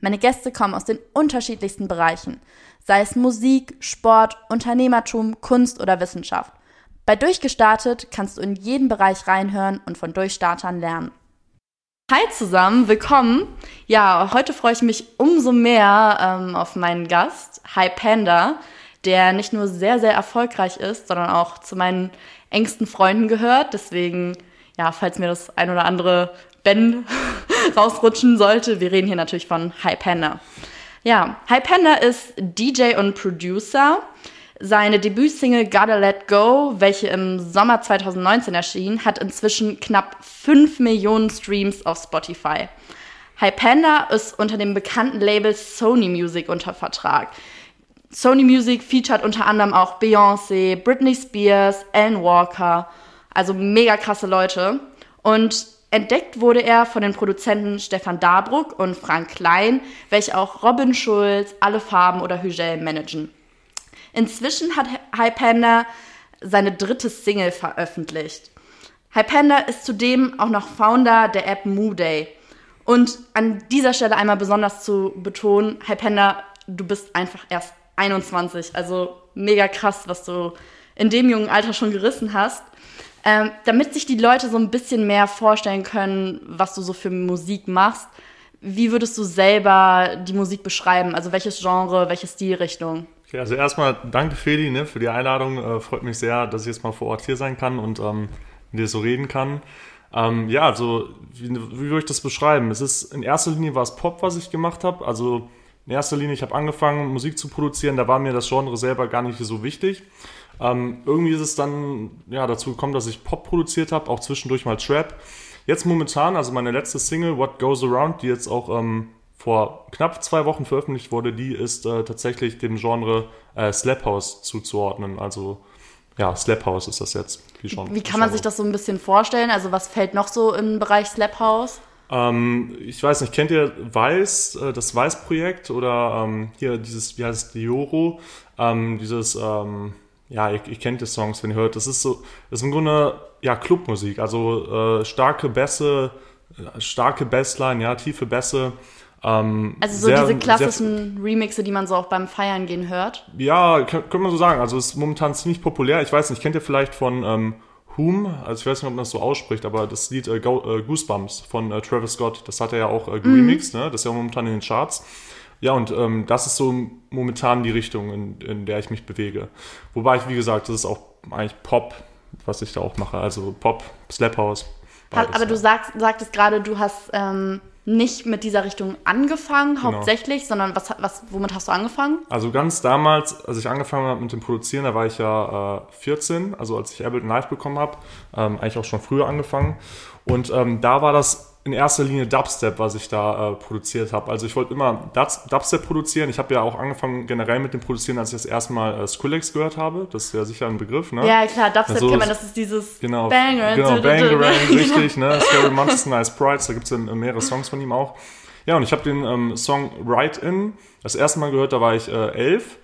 Meine Gäste kommen aus den unterschiedlichsten Bereichen, sei es Musik, Sport, Unternehmertum, Kunst oder Wissenschaft. Bei Durchgestartet kannst du in jeden Bereich reinhören und von Durchstartern lernen. Hi zusammen, willkommen. Ja, heute freue ich mich umso mehr ähm, auf meinen Gast, Hi Panda, der nicht nur sehr, sehr erfolgreich ist, sondern auch zu meinen engsten Freunden gehört. Deswegen, ja, falls mir das ein oder andere Ben rausrutschen sollte. Wir reden hier natürlich von Panda. Ja, Panda ist DJ und Producer. Seine Debütsingle Gotta Let Go, welche im Sommer 2019 erschien, hat inzwischen knapp 5 Millionen Streams auf Spotify. High Panda ist unter dem bekannten Label Sony Music unter Vertrag. Sony Music featured unter anderem auch Beyoncé, Britney Spears, Alan Walker, also mega krasse Leute. Und Entdeckt wurde er von den Produzenten Stefan Dabruck und Frank Klein, welche auch Robin Schulz, Alle Farben oder Hügel managen. Inzwischen hat Panda seine dritte Single veröffentlicht. Panda ist zudem auch noch Founder der App MooDay. Und an dieser Stelle einmal besonders zu betonen, Panda, du bist einfach erst 21, also mega krass, was du in dem jungen Alter schon gerissen hast. Ähm, damit sich die Leute so ein bisschen mehr vorstellen können, was du so für Musik machst, wie würdest du selber die Musik beschreiben? Also welches Genre, welche Stilrichtung? Okay, also erstmal danke Feli ne, für die Einladung. Äh, freut mich sehr, dass ich jetzt mal vor Ort hier sein kann und ähm, mit dir so reden kann. Ähm, ja, also wie, wie würde ich das beschreiben? Es ist in erster Linie war es Pop, was ich gemacht habe. Also in erster Linie, ich habe angefangen, Musik zu produzieren, da war mir das Genre selber gar nicht so wichtig. Ähm, irgendwie ist es dann ja, dazu gekommen, dass ich Pop produziert habe, auch zwischendurch mal Trap. Jetzt momentan, also meine letzte Single, What Goes Around, die jetzt auch ähm, vor knapp zwei Wochen veröffentlicht wurde, die ist äh, tatsächlich dem Genre äh, Slap House zuzuordnen. Also ja, Slap House ist das jetzt. Die Genre, Wie kann man sich das so ein bisschen vorstellen? Also was fällt noch so im Bereich Slap House? Ähm, ich weiß nicht, kennt ihr Weiß, äh, das Weiß-Projekt oder ähm, hier dieses, wie heißt es, Dioro, ähm, dieses ähm, ja, ihr, ihr kennt die Songs, wenn ihr hört. Das ist so, das ist im Grunde ja Clubmusik, also äh, starke Bässe, äh, starke Bassline, ja, tiefe Bässe. Ähm, also so sehr, diese klassischen sehr, Remixe, die man so auch beim Feiern gehen hört? Ja, kann, kann man so sagen. Also ist momentan ziemlich populär. Ich weiß nicht, kennt ihr vielleicht von ähm, Whom? Also ich weiß nicht, ob man das so ausspricht, aber das Lied äh, Go, äh, Goosebumps von äh, Travis Scott, das hat er ja auch äh, geremixed, mhm. ne? Das ist ja momentan in den Charts. Ja, und ähm, das ist so momentan die Richtung, in, in der ich mich bewege. Wobei ich, wie gesagt, das ist auch eigentlich Pop, was ich da auch mache. Also Pop, Slap House. Beides, aber du sagst, sagtest gerade, du hast ähm, nicht mit dieser Richtung angefangen, genau. hauptsächlich, sondern was, was, womit hast du angefangen? Also ganz damals, als ich angefangen habe mit dem Produzieren, da war ich ja äh, 14, also als ich Ableton Live bekommen habe, ähm, eigentlich auch schon früher angefangen. Und ähm, da war das in erster Linie Dubstep, was ich da äh, produziert habe. Also ich wollte immer Dubstep produzieren. Ich habe ja auch angefangen generell mit dem Produzieren, als ich das erste Mal äh, Skrillex gehört habe. Das ist ja sicher ein Begriff, ne? Ja, klar, Dubstep also, kennt man, das ist dieses genau, Banger. Genau, Bangerang, richtig, ne? Scary Monsters, Nice Prides, da gibt es ja mehrere Songs von ihm auch. Ja, und ich habe den ähm, Song Right In das erste Mal gehört, da war ich äh, elf.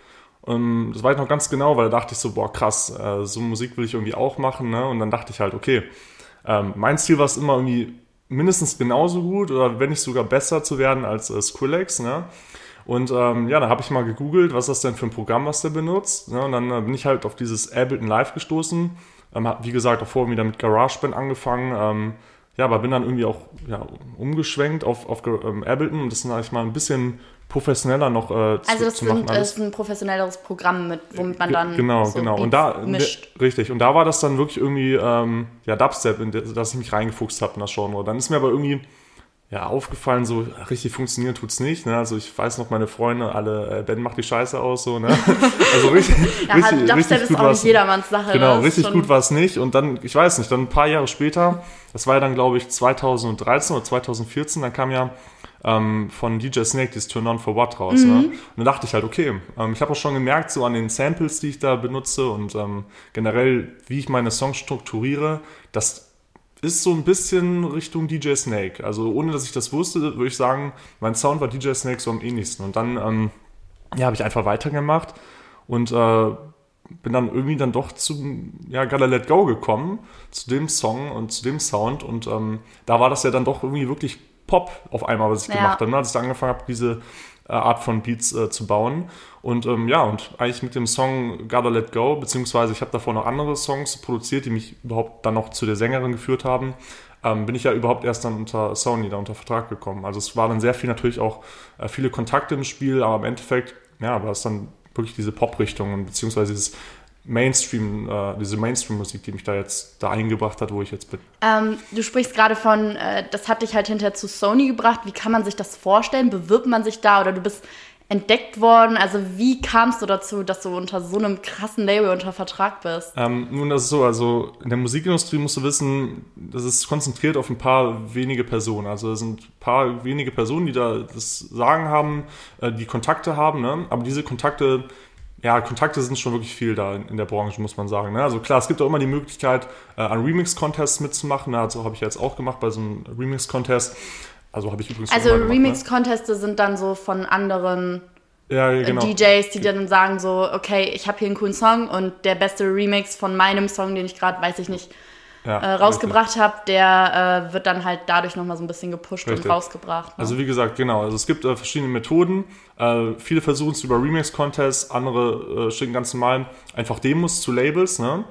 Ähm, das weiß ich noch ganz genau, weil da dachte ich so, boah, krass, äh, so Musik will ich irgendwie auch machen, ne? Und dann dachte ich halt, okay, ähm, mein Ziel war es immer irgendwie mindestens genauso gut oder wenn nicht sogar besser zu werden als äh, Skrillex. Ne? Und ähm, ja, da habe ich mal gegoogelt, was das denn für ein Programm, was der benutzt. Ne? Und dann äh, bin ich halt auf dieses Ableton Live gestoßen. Ähm, hab, wie gesagt, davor wieder mit GarageBand angefangen. Ähm, ja, aber bin dann irgendwie auch ja, umgeschwenkt auf, auf ähm, Ableton und das ist ich mal ein bisschen professioneller noch äh, zu, Also das zu machen, ist ein professionelleres Programm, mit, womit man dann genau so genau und da mischt. richtig und da war das dann wirklich irgendwie ähm, ja Dubstep, in das ich mich reingefuchst habe in das Genre. Dann ist mir aber irgendwie ja, aufgefallen, so richtig funktionieren tut's nicht. Ne? Also ich weiß noch, meine Freunde alle, äh, Ben macht die Scheiße aus, so, ne? Also richtig, ja, richtig, Dubstep richtig ist gut auch nicht jedermanns Sache. Genau, richtig gut war es nicht. Und dann, ich weiß nicht, dann ein paar Jahre später, das war ja dann, glaube ich, 2013 oder 2014, dann kam ja ähm, von DJ Snake, dieses Turn On for What raus. Mhm. Ne? Und dann dachte ich halt, okay, ähm, ich habe auch schon gemerkt, so an den Samples, die ich da benutze und ähm, generell, wie ich meine Songs strukturiere, das ist so ein bisschen Richtung DJ Snake. Also ohne, dass ich das wusste, würde ich sagen, mein Sound war DJ Snake so am ähnlichsten. Und dann ähm, ja, habe ich einfach weitergemacht und äh, bin dann irgendwie dann doch zu ja, Gotta Let Go gekommen, zu dem Song und zu dem Sound. Und ähm, da war das ja dann doch irgendwie wirklich Pop auf einmal, was ich ja. gemacht habe, ne? als ich da angefangen habe, diese äh, Art von Beats äh, zu bauen. Und ähm, ja, und eigentlich mit dem Song Gotta Let Go, beziehungsweise ich habe davor noch andere Songs produziert, die mich überhaupt dann noch zu der Sängerin geführt haben, ähm, bin ich ja überhaupt erst dann unter Sony da unter Vertrag gekommen. Also es war dann sehr viel natürlich auch äh, viele Kontakte im Spiel, aber im Endeffekt, ja, war es dann wirklich diese Pop-Richtung beziehungsweise dieses Mainstream, äh, diese Mainstream-Musik, die mich da jetzt da eingebracht hat, wo ich jetzt bin. Ähm, du sprichst gerade von, äh, das hat dich halt hinterher zu Sony gebracht. Wie kann man sich das vorstellen? Bewirbt man sich da oder du bist entdeckt worden? Also wie kamst du dazu, dass du unter so einem krassen Label unter Vertrag bist? Ähm, nun, das ist so, also in der Musikindustrie musst du wissen, das ist konzentriert auf ein paar wenige Personen. Also es sind ein paar wenige Personen, die da das Sagen haben, äh, die Kontakte haben, ne? aber diese Kontakte ja, Kontakte sind schon wirklich viel da in, in der Branche, muss man sagen. Ne? Also klar, es gibt auch immer die Möglichkeit, äh, an Remix-Contests mitzumachen. Ne? Also habe ich jetzt auch gemacht bei so einem Remix-Contest. Also habe ich übrigens Also Remix-Conteste ne? sind dann so von anderen ja, genau. DJs, die dann sagen so, okay, ich habe hier einen coolen Song und der beste Remix von meinem Song, den ich gerade, weiß ich nicht, ja, äh, rausgebracht habe, der äh, wird dann halt dadurch nochmal so ein bisschen gepusht richtig. und rausgebracht. Ne? Also wie gesagt, genau, also es gibt äh, verschiedene Methoden. Äh, viele versuchen es über Remix-Contests, andere äh, schicken ganz normal einfach Demos zu Labels, ne?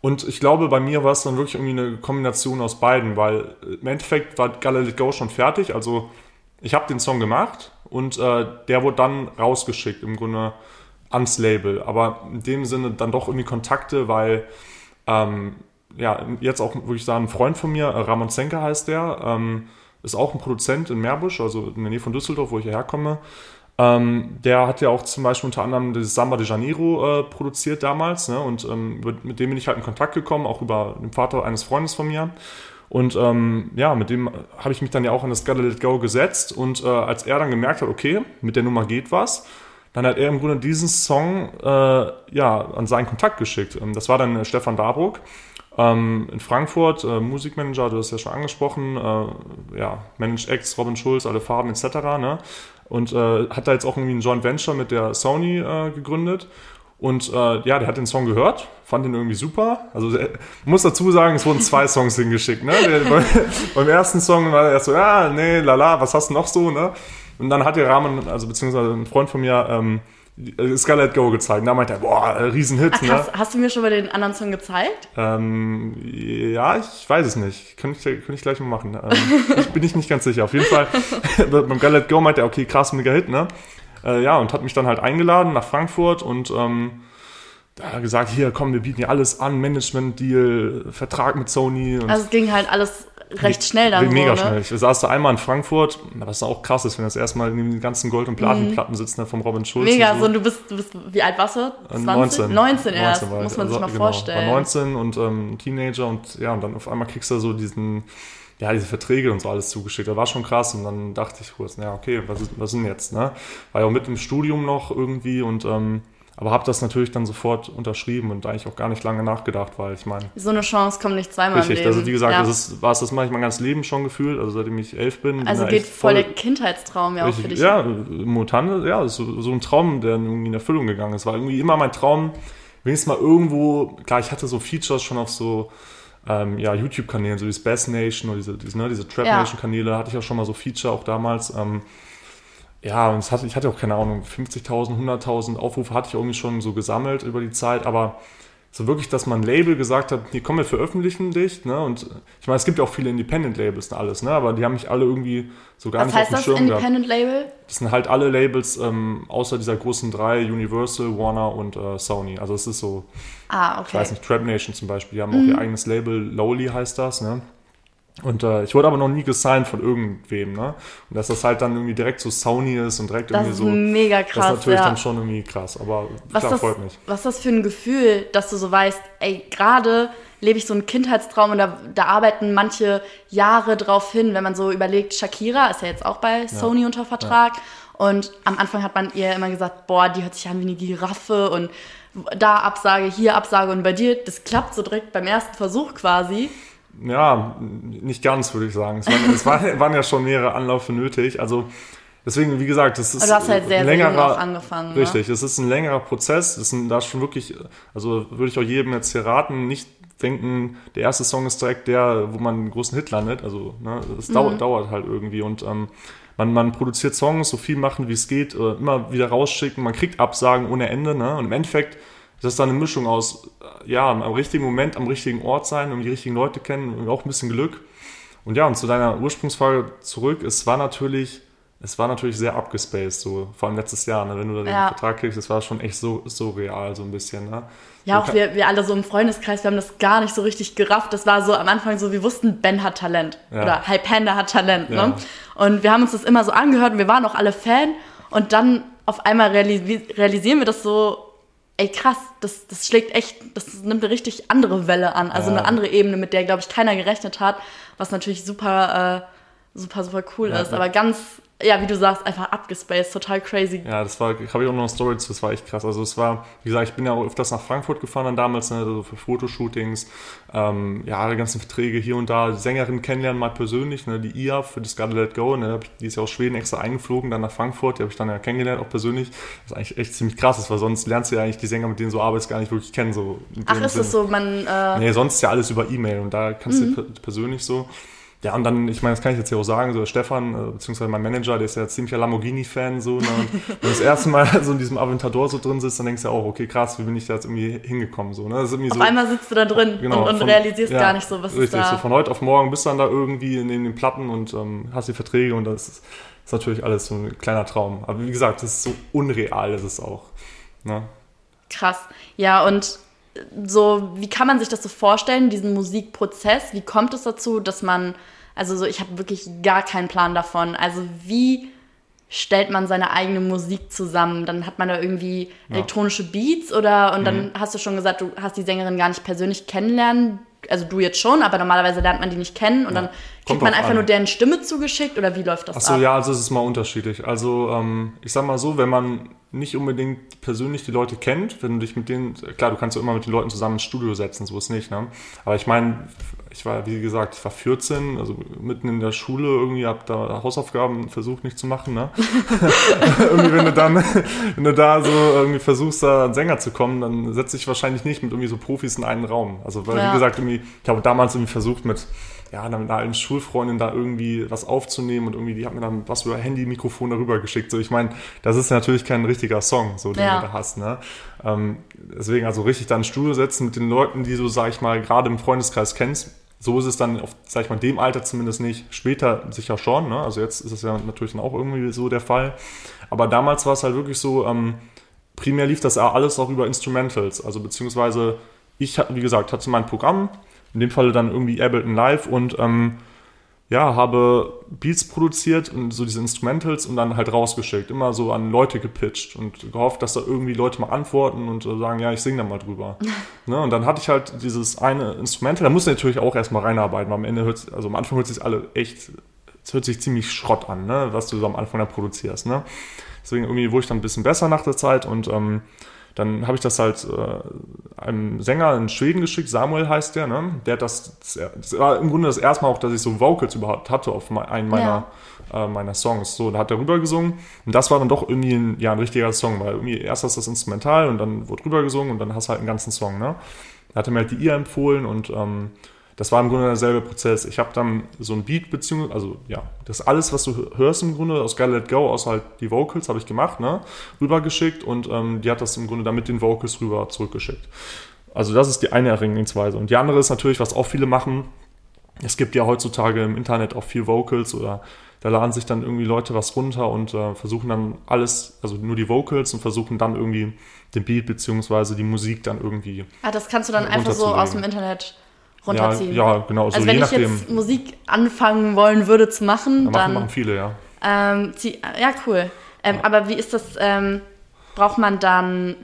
Und ich glaube, bei mir war es dann wirklich irgendwie eine Kombination aus beiden, weil im Endeffekt war Gala Let Go schon fertig. Also ich habe den Song gemacht und äh, der wurde dann rausgeschickt, im Grunde ans Label. Aber in dem Sinne dann doch irgendwie Kontakte, weil ähm, ja, jetzt auch, würde ich sagen, ein Freund von mir, äh, Ramon Zenker heißt der, ähm, ist auch ein Produzent in Meerbusch, also in der Nähe von Düsseldorf, wo ich hierher komme. Ähm, der hat ja auch zum Beispiel unter anderem das Samba de Janeiro äh, produziert damals, ne? Und ähm, mit, mit, dem bin ich halt in Kontakt gekommen, auch über den Vater eines Freundes von mir. Und ähm, ja, mit dem habe ich mich dann ja auch an das Gotta Let Go gesetzt. Und äh, als er dann gemerkt hat, okay, mit der Nummer geht was, dann hat er im Grunde diesen Song äh, ja, an seinen Kontakt geschickt. Ähm, das war dann äh, Stefan Dabruck ähm, in Frankfurt, äh, Musikmanager, du hast ja schon angesprochen, äh, ja, Managed Acts, Robin Schulz, alle Farben etc. Ne? Und äh, hat da jetzt auch irgendwie ein Joint Venture mit der Sony äh, gegründet. Und äh, ja, der hat den Song gehört, fand ihn irgendwie super. Also äh, muss dazu sagen, es wurden zwei Songs hingeschickt. Ne? Der, beim ersten Song war er so, ja, nee, lala, was hast du noch so? Ne? Und dann hat der Rahmen, also beziehungsweise ein Freund von mir, ähm, Scarlet Go gezeigt. Da meinte er, boah, Riesenhit. Ach, ne? hast, hast, du mir schon mal den anderen Song gezeigt? Ähm, ja, ich weiß es nicht. Könnte ich, könnte ich gleich mal machen. Ähm, ich bin ich nicht ganz sicher. Auf jeden Fall, beim Scarlet Go meinte er, okay, krass, mega Hit, ne? Äh, ja, und hat mich dann halt eingeladen nach Frankfurt und ähm, da gesagt, hier, komm, wir bieten dir alles an, Management-Deal, Vertrag mit Sony. also es ging halt alles recht schnell dann. Mega so, ne? schnell. Ich saß da einmal in Frankfurt, was auch krass ist, wenn das erstmal in den ganzen Gold- und Platinplatten mhm. sitzt, ne, vom Robin Schulz. Mega, so. so. du bist, du bist, wie alt warst du? 20? 19. 19 erst, 19 muss man also, sich mal genau, vorstellen. War 19 und ähm, Teenager und ja, und dann auf einmal kriegst du so diesen, ja, diese Verträge und so alles zugeschickt. Das war schon krass und dann dachte ich kurz, naja, okay, was, ist, was sind jetzt, ne? War ja auch mit im Studium noch irgendwie und ähm, aber habe das natürlich dann sofort unterschrieben und eigentlich auch gar nicht lange nachgedacht, weil ich meine. So eine Chance kommt nicht zweimal richtig. Also wie gesagt, ja. das ist, war es das mache ich mein ganzes Leben schon gefühlt, also seitdem ich elf bin. Also geht voll, der Kindheitstraum ja richtig, auch für dich. Ja, momentan, ja, so, so ein Traum, der irgendwie in Erfüllung gegangen ist. War irgendwie immer mein Traum, wenigstens mal irgendwo, klar, ich hatte so Features schon auf so ähm, ja, YouTube-Kanälen, so wie Space Nation oder diese, diese, ne, diese Trap Nation-Kanäle, hatte ich auch schon mal so Feature auch damals. Ähm, ja, und hatte, ich hatte auch keine Ahnung, 50.000, 100.000 Aufrufe hatte ich irgendwie schon so gesammelt über die Zeit, aber so wirklich, dass man ein Label gesagt hat, hier komm, wir veröffentlichen dich, ne, und ich meine, es gibt ja auch viele Independent-Labels und alles, ne, aber die haben mich alle irgendwie so gar Was nicht auf dem Schirm gehabt. Das, Independent-Label? Das sind halt alle Labels, ähm, außer dieser großen drei, Universal, Warner und äh, Sony, also es ist so, ah, okay. ich weiß nicht, Trap Nation zum Beispiel, die haben mhm. auch ihr eigenes Label, Lowly heißt das, ne, und äh, ich wurde aber noch nie gesigned von irgendwem, ne? Und dass das halt dann irgendwie direkt so Sony ist und direkt das irgendwie so. Das ist mega krass. Das ist natürlich ja. dann schon irgendwie krass, aber was klar, das, freut mich. Was ist das für ein Gefühl, dass du so weißt, ey, gerade lebe ich so einen Kindheitstraum und da, da arbeiten manche Jahre drauf hin, wenn man so überlegt, Shakira ist ja jetzt auch bei Sony unter Vertrag. Und am Anfang hat man ihr immer gesagt, boah, die hört sich an wie eine Giraffe und da Absage, hier Absage und bei dir, das klappt so direkt beim ersten Versuch quasi. Ja, nicht ganz, würde ich sagen. Es waren, es waren, waren ja schon mehrere Anläufe nötig. Also deswegen, wie gesagt, das ist Also du hast halt sehr, ein sehr längerer, auch angefangen. Ne? Richtig, es ist ein längerer Prozess. Das ist ein, da ist schon wirklich, also würde ich auch jedem jetzt hier raten, nicht denken, der erste Song ist direkt der, wo man einen großen Hit landet. Also ne, es dauert, dauert halt irgendwie und ähm, man, man produziert Songs, so viel machen, wie es geht, äh, immer wieder rausschicken, man kriegt Absagen ohne Ende. Ne? Und im Endeffekt ist das dann eine Mischung aus, äh, ja, am richtigen Moment, am richtigen Ort sein und die richtigen Leute kennen und auch ein bisschen Glück. Und ja, und zu deiner Ursprungsfrage zurück, es war natürlich, es war natürlich sehr abgespaced, so, vor allem letztes Jahr, ne? wenn du da den Ja. Vertrag kriegst, es war schon echt so, so real, so ein bisschen, ne? Ja, So auch wir, wir alle so im Freundeskreis, wir haben das gar nicht so richtig gerafft. Das war so am Anfang so, wir wussten, Ben hat Talent. Ja. Oder Hype Panda hat Talent. Ja. Ne? Und wir haben uns das immer so angehört und wir waren auch alle Fan. Und dann auf einmal realisi realisieren wir das so, ey krass, das, das schlägt echt, das nimmt eine richtig andere Welle an. Also Ja. eine andere Ebene, mit der, glaube ich, keiner gerechnet hat. Was natürlich super, äh, super, super cool Ja, ist. Aber ganz, ja, wie du sagst, einfach abgespaced, total crazy. Ja, das war, habe ich auch noch eine Story zu, das war echt krass. Also es war, wie gesagt, ich bin ja auch öfters nach Frankfurt gefahren dann damals, ne, so für Fotoshootings, ähm, ja, die ganzen Verträge hier und da, die Sängerin kennenlernen mal persönlich, ne, die IA für das Gotta Let Go, ne, die ist ja aus Schweden extra eingeflogen, dann nach Frankfurt, die habe ich dann ja kennengelernt, auch persönlich. Das ist eigentlich echt ziemlich krass, ist, weil sonst lernst du ja eigentlich die Sänger, mit denen du arbeitest, gar nicht wirklich kennen, so. Ach, ist es Sinne. so, man, äh, Nee, sonst ist ja alles über E-Mail und da kannst du per- persönlich so. Ja, und dann, ich meine, das kann ich jetzt hier auch sagen, so Stefan, äh, beziehungsweise mein Manager, der ist ja ziemlicher Lamborghini-Fan, so, ne? und wenn du das erste Mal so in diesem Aventador so drin sitzt, dann denkst du ja auch, okay, krass, wie bin ich da jetzt irgendwie hingekommen, so, ne? Das ist irgendwie auf so, einmal sitzt du da drin genau, und, und von- realisierst ja, gar nicht so, was ist Richtig, da. so von heute auf morgen bist du dann da irgendwie neben den Platten und ähm, hast die Verträge und das ist, ist natürlich alles so ein kleiner Traum. Aber wie gesagt, das ist so unreal, ist es auch, ne? Krass. Ja, und so, wie kann man sich das so vorstellen, diesen Musikprozess? Wie kommt es dazu, dass man, also so, ich habe wirklich gar keinen Plan davon. Also wie stellt man seine eigene Musik zusammen? Dann hat man da irgendwie elektronische Beats oder und Mhm. dann hast du schon gesagt, du hast die Sängerin gar nicht persönlich kennenlernen. Also du jetzt schon, aber normalerweise lernt man die nicht kennen und dann Kommt kriegt man einfach an. nur deren Stimme zugeschickt oder wie läuft das Achso, ab? ja, also es ist mal unterschiedlich. Also ähm, ich sag mal so, wenn man nicht unbedingt persönlich die Leute kennt, wenn du dich mit denen, klar, du kannst ja immer mit den Leuten zusammen ins Studio setzen, so ist nicht, ne? Aber ich meine, ich war, wie gesagt, ich war 14, also mitten in der Schule irgendwie, hab da Hausaufgaben versucht nicht zu machen, ne? irgendwie, wenn du dann, wenn du da so irgendwie versuchst, da an Sänger zu kommen, dann setzt dich wahrscheinlich nicht mit irgendwie so Profis in einen Raum. Also, weil, Ja. wie gesagt, irgendwie, ich habe damals irgendwie versucht mit, ja, dann mit einer alten Schulfreundin da irgendwie was aufzunehmen und irgendwie, die hat mir dann was über Handy-Mikrofon darüber geschickt. So, ich meine, das ist natürlich kein richtiger Song, so, den Ja. du da hast, ne? Ähm, deswegen, also richtig da ein Studio setzen mit den Leuten, die du, sag ich mal, gerade im Freundeskreis kennst. So ist es dann, auf, sag ich mal, dem Alter zumindest nicht. Später sicher schon, ne? Also jetzt ist es ja natürlich dann auch irgendwie so der Fall. Aber damals war es halt wirklich so, ähm, primär lief das alles auch über Instrumentals. Also beziehungsweise ich, wie gesagt, hatte mein Programm, in dem Falle dann irgendwie Ableton Live und ähm, ja, habe Beats produziert und so diese Instrumentals und dann halt rausgeschickt. Immer so an Leute gepitcht und gehofft, dass da irgendwie Leute mal antworten und äh, sagen, ja, ich singe da mal drüber. ne? Und dann hatte ich halt dieses eine Instrumental, da musste ich natürlich auch erstmal reinarbeiten, weil am Ende hört also am Anfang hört sich alle echt, es hört sich ziemlich Schrott an, ne? was du so am Anfang da produzierst. Ne? Deswegen irgendwie wurde ich dann ein bisschen besser nach der Zeit und ähm, dann habe ich das halt äh, einem Sänger in Schweden geschickt, Samuel heißt der, ne? Der hat das, das, war im Grunde das erste Mal auch, dass ich so Vocals überhaupt hatte auf me- einen meiner, äh, meiner Songs. So, da hat er rüber gesungen und das war dann doch irgendwie ein, ja, ein richtiger Song, weil irgendwie erst hast du das Instrumental und dann wurde rüber gesungen und dann hast du halt einen ganzen Song, ne? Da hat er mir halt die ihr empfohlen und ähm, das war im Grunde derselbe Prozess. Ich habe dann so ein Beat beziehungsweise, also ja, das alles, was du hörst im Grunde aus Gotta Let Go, außer halt die Vocals, habe ich gemacht, ne, rübergeschickt und ähm, die hat das im Grunde dann mit den Vocals rüber zurückgeschickt. Also das ist die eine Herangehensweise. Und die andere ist natürlich, was auch viele machen, es gibt ja heutzutage im Internet auch viel Vocals oder da laden sich dann irgendwie Leute was runter und äh, versuchen dann alles, also nur die Vocals und versuchen dann irgendwie den Beat beziehungsweise die Musik dann irgendwie Ah, das kannst du dann einfach so aus dem Internet runterziehen. ja, genau, so also wenn je ich nachdem. jetzt Musik anfangen wollen würde zu machen, Da machen, dann machen viele, ja. ähm, zieh, ja cool. Ähm, Aber wie ist das? Ähm, braucht man dann?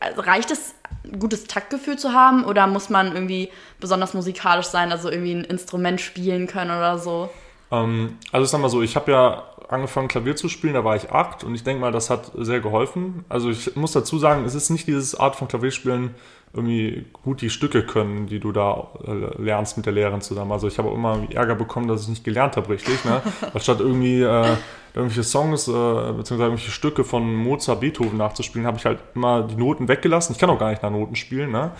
Also reicht es ein gutes Taktgefühl zu haben oder muss man irgendwie besonders musikalisch sein, also irgendwie ein Instrument spielen können oder so? Ähm, also ich sag mal so, ich habe ja angefangen Klavier zu spielen, da war ich acht und ich denke mal, das hat sehr geholfen. Also ich muss dazu sagen, es ist nicht dieses Art von Klavierspielen, irgendwie gut die Stücke können, die du da äh, lernst mit der Lehrerin zusammen. Also ich habe auch immer Ärger bekommen, dass ich nicht gelernt habe, richtig. Ne? Statt irgendwie äh, irgendwelche Songs äh, beziehungsweise irgendwelche Stücke von Mozart, Beethoven nachzuspielen, habe ich halt immer die Noten weggelassen. Ich kann auch gar nicht nach Noten spielen. Ne?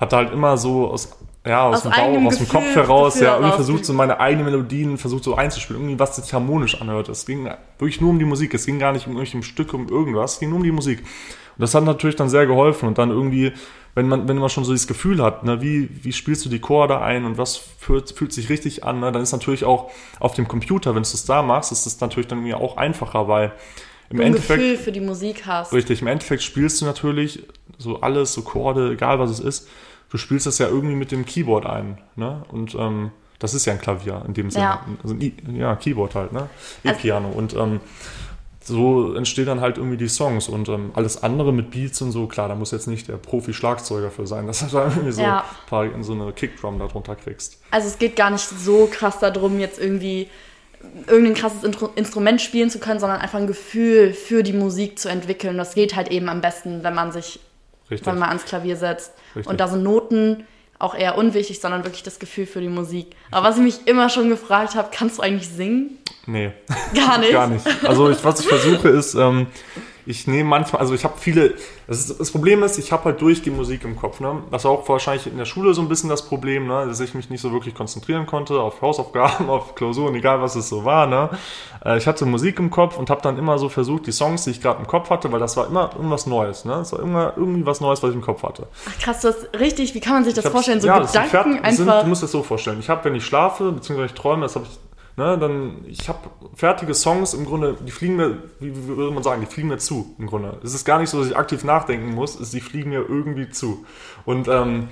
Hatte halt immer so aus ja, aus, aus dem Bauch, aus dem Kopf heraus, Gefühl ja, irgendwie versucht so meine eigenen Melodien, versucht so einzuspielen, irgendwie was sich harmonisch anhört. Es ging wirklich nur um die Musik, es ging gar nicht um irgendwelche Stücke, um irgendwas, es ging nur um die Musik. Und das hat natürlich dann sehr geholfen und dann irgendwie wenn man, wenn man schon so dieses Gefühl hat, ne, wie, wie spielst du die Chorde ein und was fühlt, fühlt sich richtig an, ne, dann ist natürlich auch auf dem Computer, wenn du es da machst, ist es natürlich dann mir auch einfacher, weil im du ein Endeffekt. Gefühl für die Musik hast. Richtig, im Endeffekt spielst du natürlich so alles, so Chorde, egal was es ist, du spielst das ja irgendwie mit dem Keyboard ein, ne, und, ähm, das ist ja ein Klavier in dem Sinne. Ja, also, ja Keyboard halt, ne? E-Piano. Also, und ähm, so entstehen dann halt irgendwie die Songs und ähm, alles andere mit Beats und so, klar, da muss jetzt nicht der Profi-Schlagzeuger für sein, dass du da irgendwie so, ja. ein paar, so eine Kickdrum darunter kriegst. Also es geht gar nicht so krass darum, jetzt irgendwie irgendein krasses Instrument spielen zu können, sondern einfach ein Gefühl für die Musik zu entwickeln. Das geht halt eben am besten, wenn man sich, Richtig. wenn man ans Klavier setzt. Richtig. Und da sind Noten auch eher unwichtig, sondern wirklich das Gefühl für die Musik. Aber was ich mich immer schon gefragt habe, kannst du eigentlich singen? Nee. Gar nicht. Gar nicht. Also ich, was ich versuche ist, ähm, ich nehme manchmal, also ich habe viele, das, ist, das, Problem ist, ich habe halt durchgehend Musik im Kopf. Ne? Das war auch wahrscheinlich in der Schule so ein bisschen das Problem, ne? dass ich mich nicht so wirklich konzentrieren konnte auf Hausaufgaben, auf Klausuren, egal was es so war. Ne? Äh, ich hatte Musik im Kopf und habe dann immer so versucht, die Songs, die ich gerade im Kopf hatte, weil das war immer irgendwas Neues. Ne? Es war immer irgendwie was Neues, was ich im Kopf hatte. Ach krass, das richtig, wie kann man sich das vorstellen? So ja, Gedanken einfach... Sind, du musst das so vorstellen. Ich habe, wenn ich schlafe, beziehungsweise ich träume, das habe ich Ne, dann, ich habe fertige Songs im Grunde, die fliegen mir, wie, wie würde man sagen, die fliegen mir zu im Grunde. Es ist gar nicht so, dass ich aktiv nachdenken muss, sie fliegen mir irgendwie zu. Und ähm,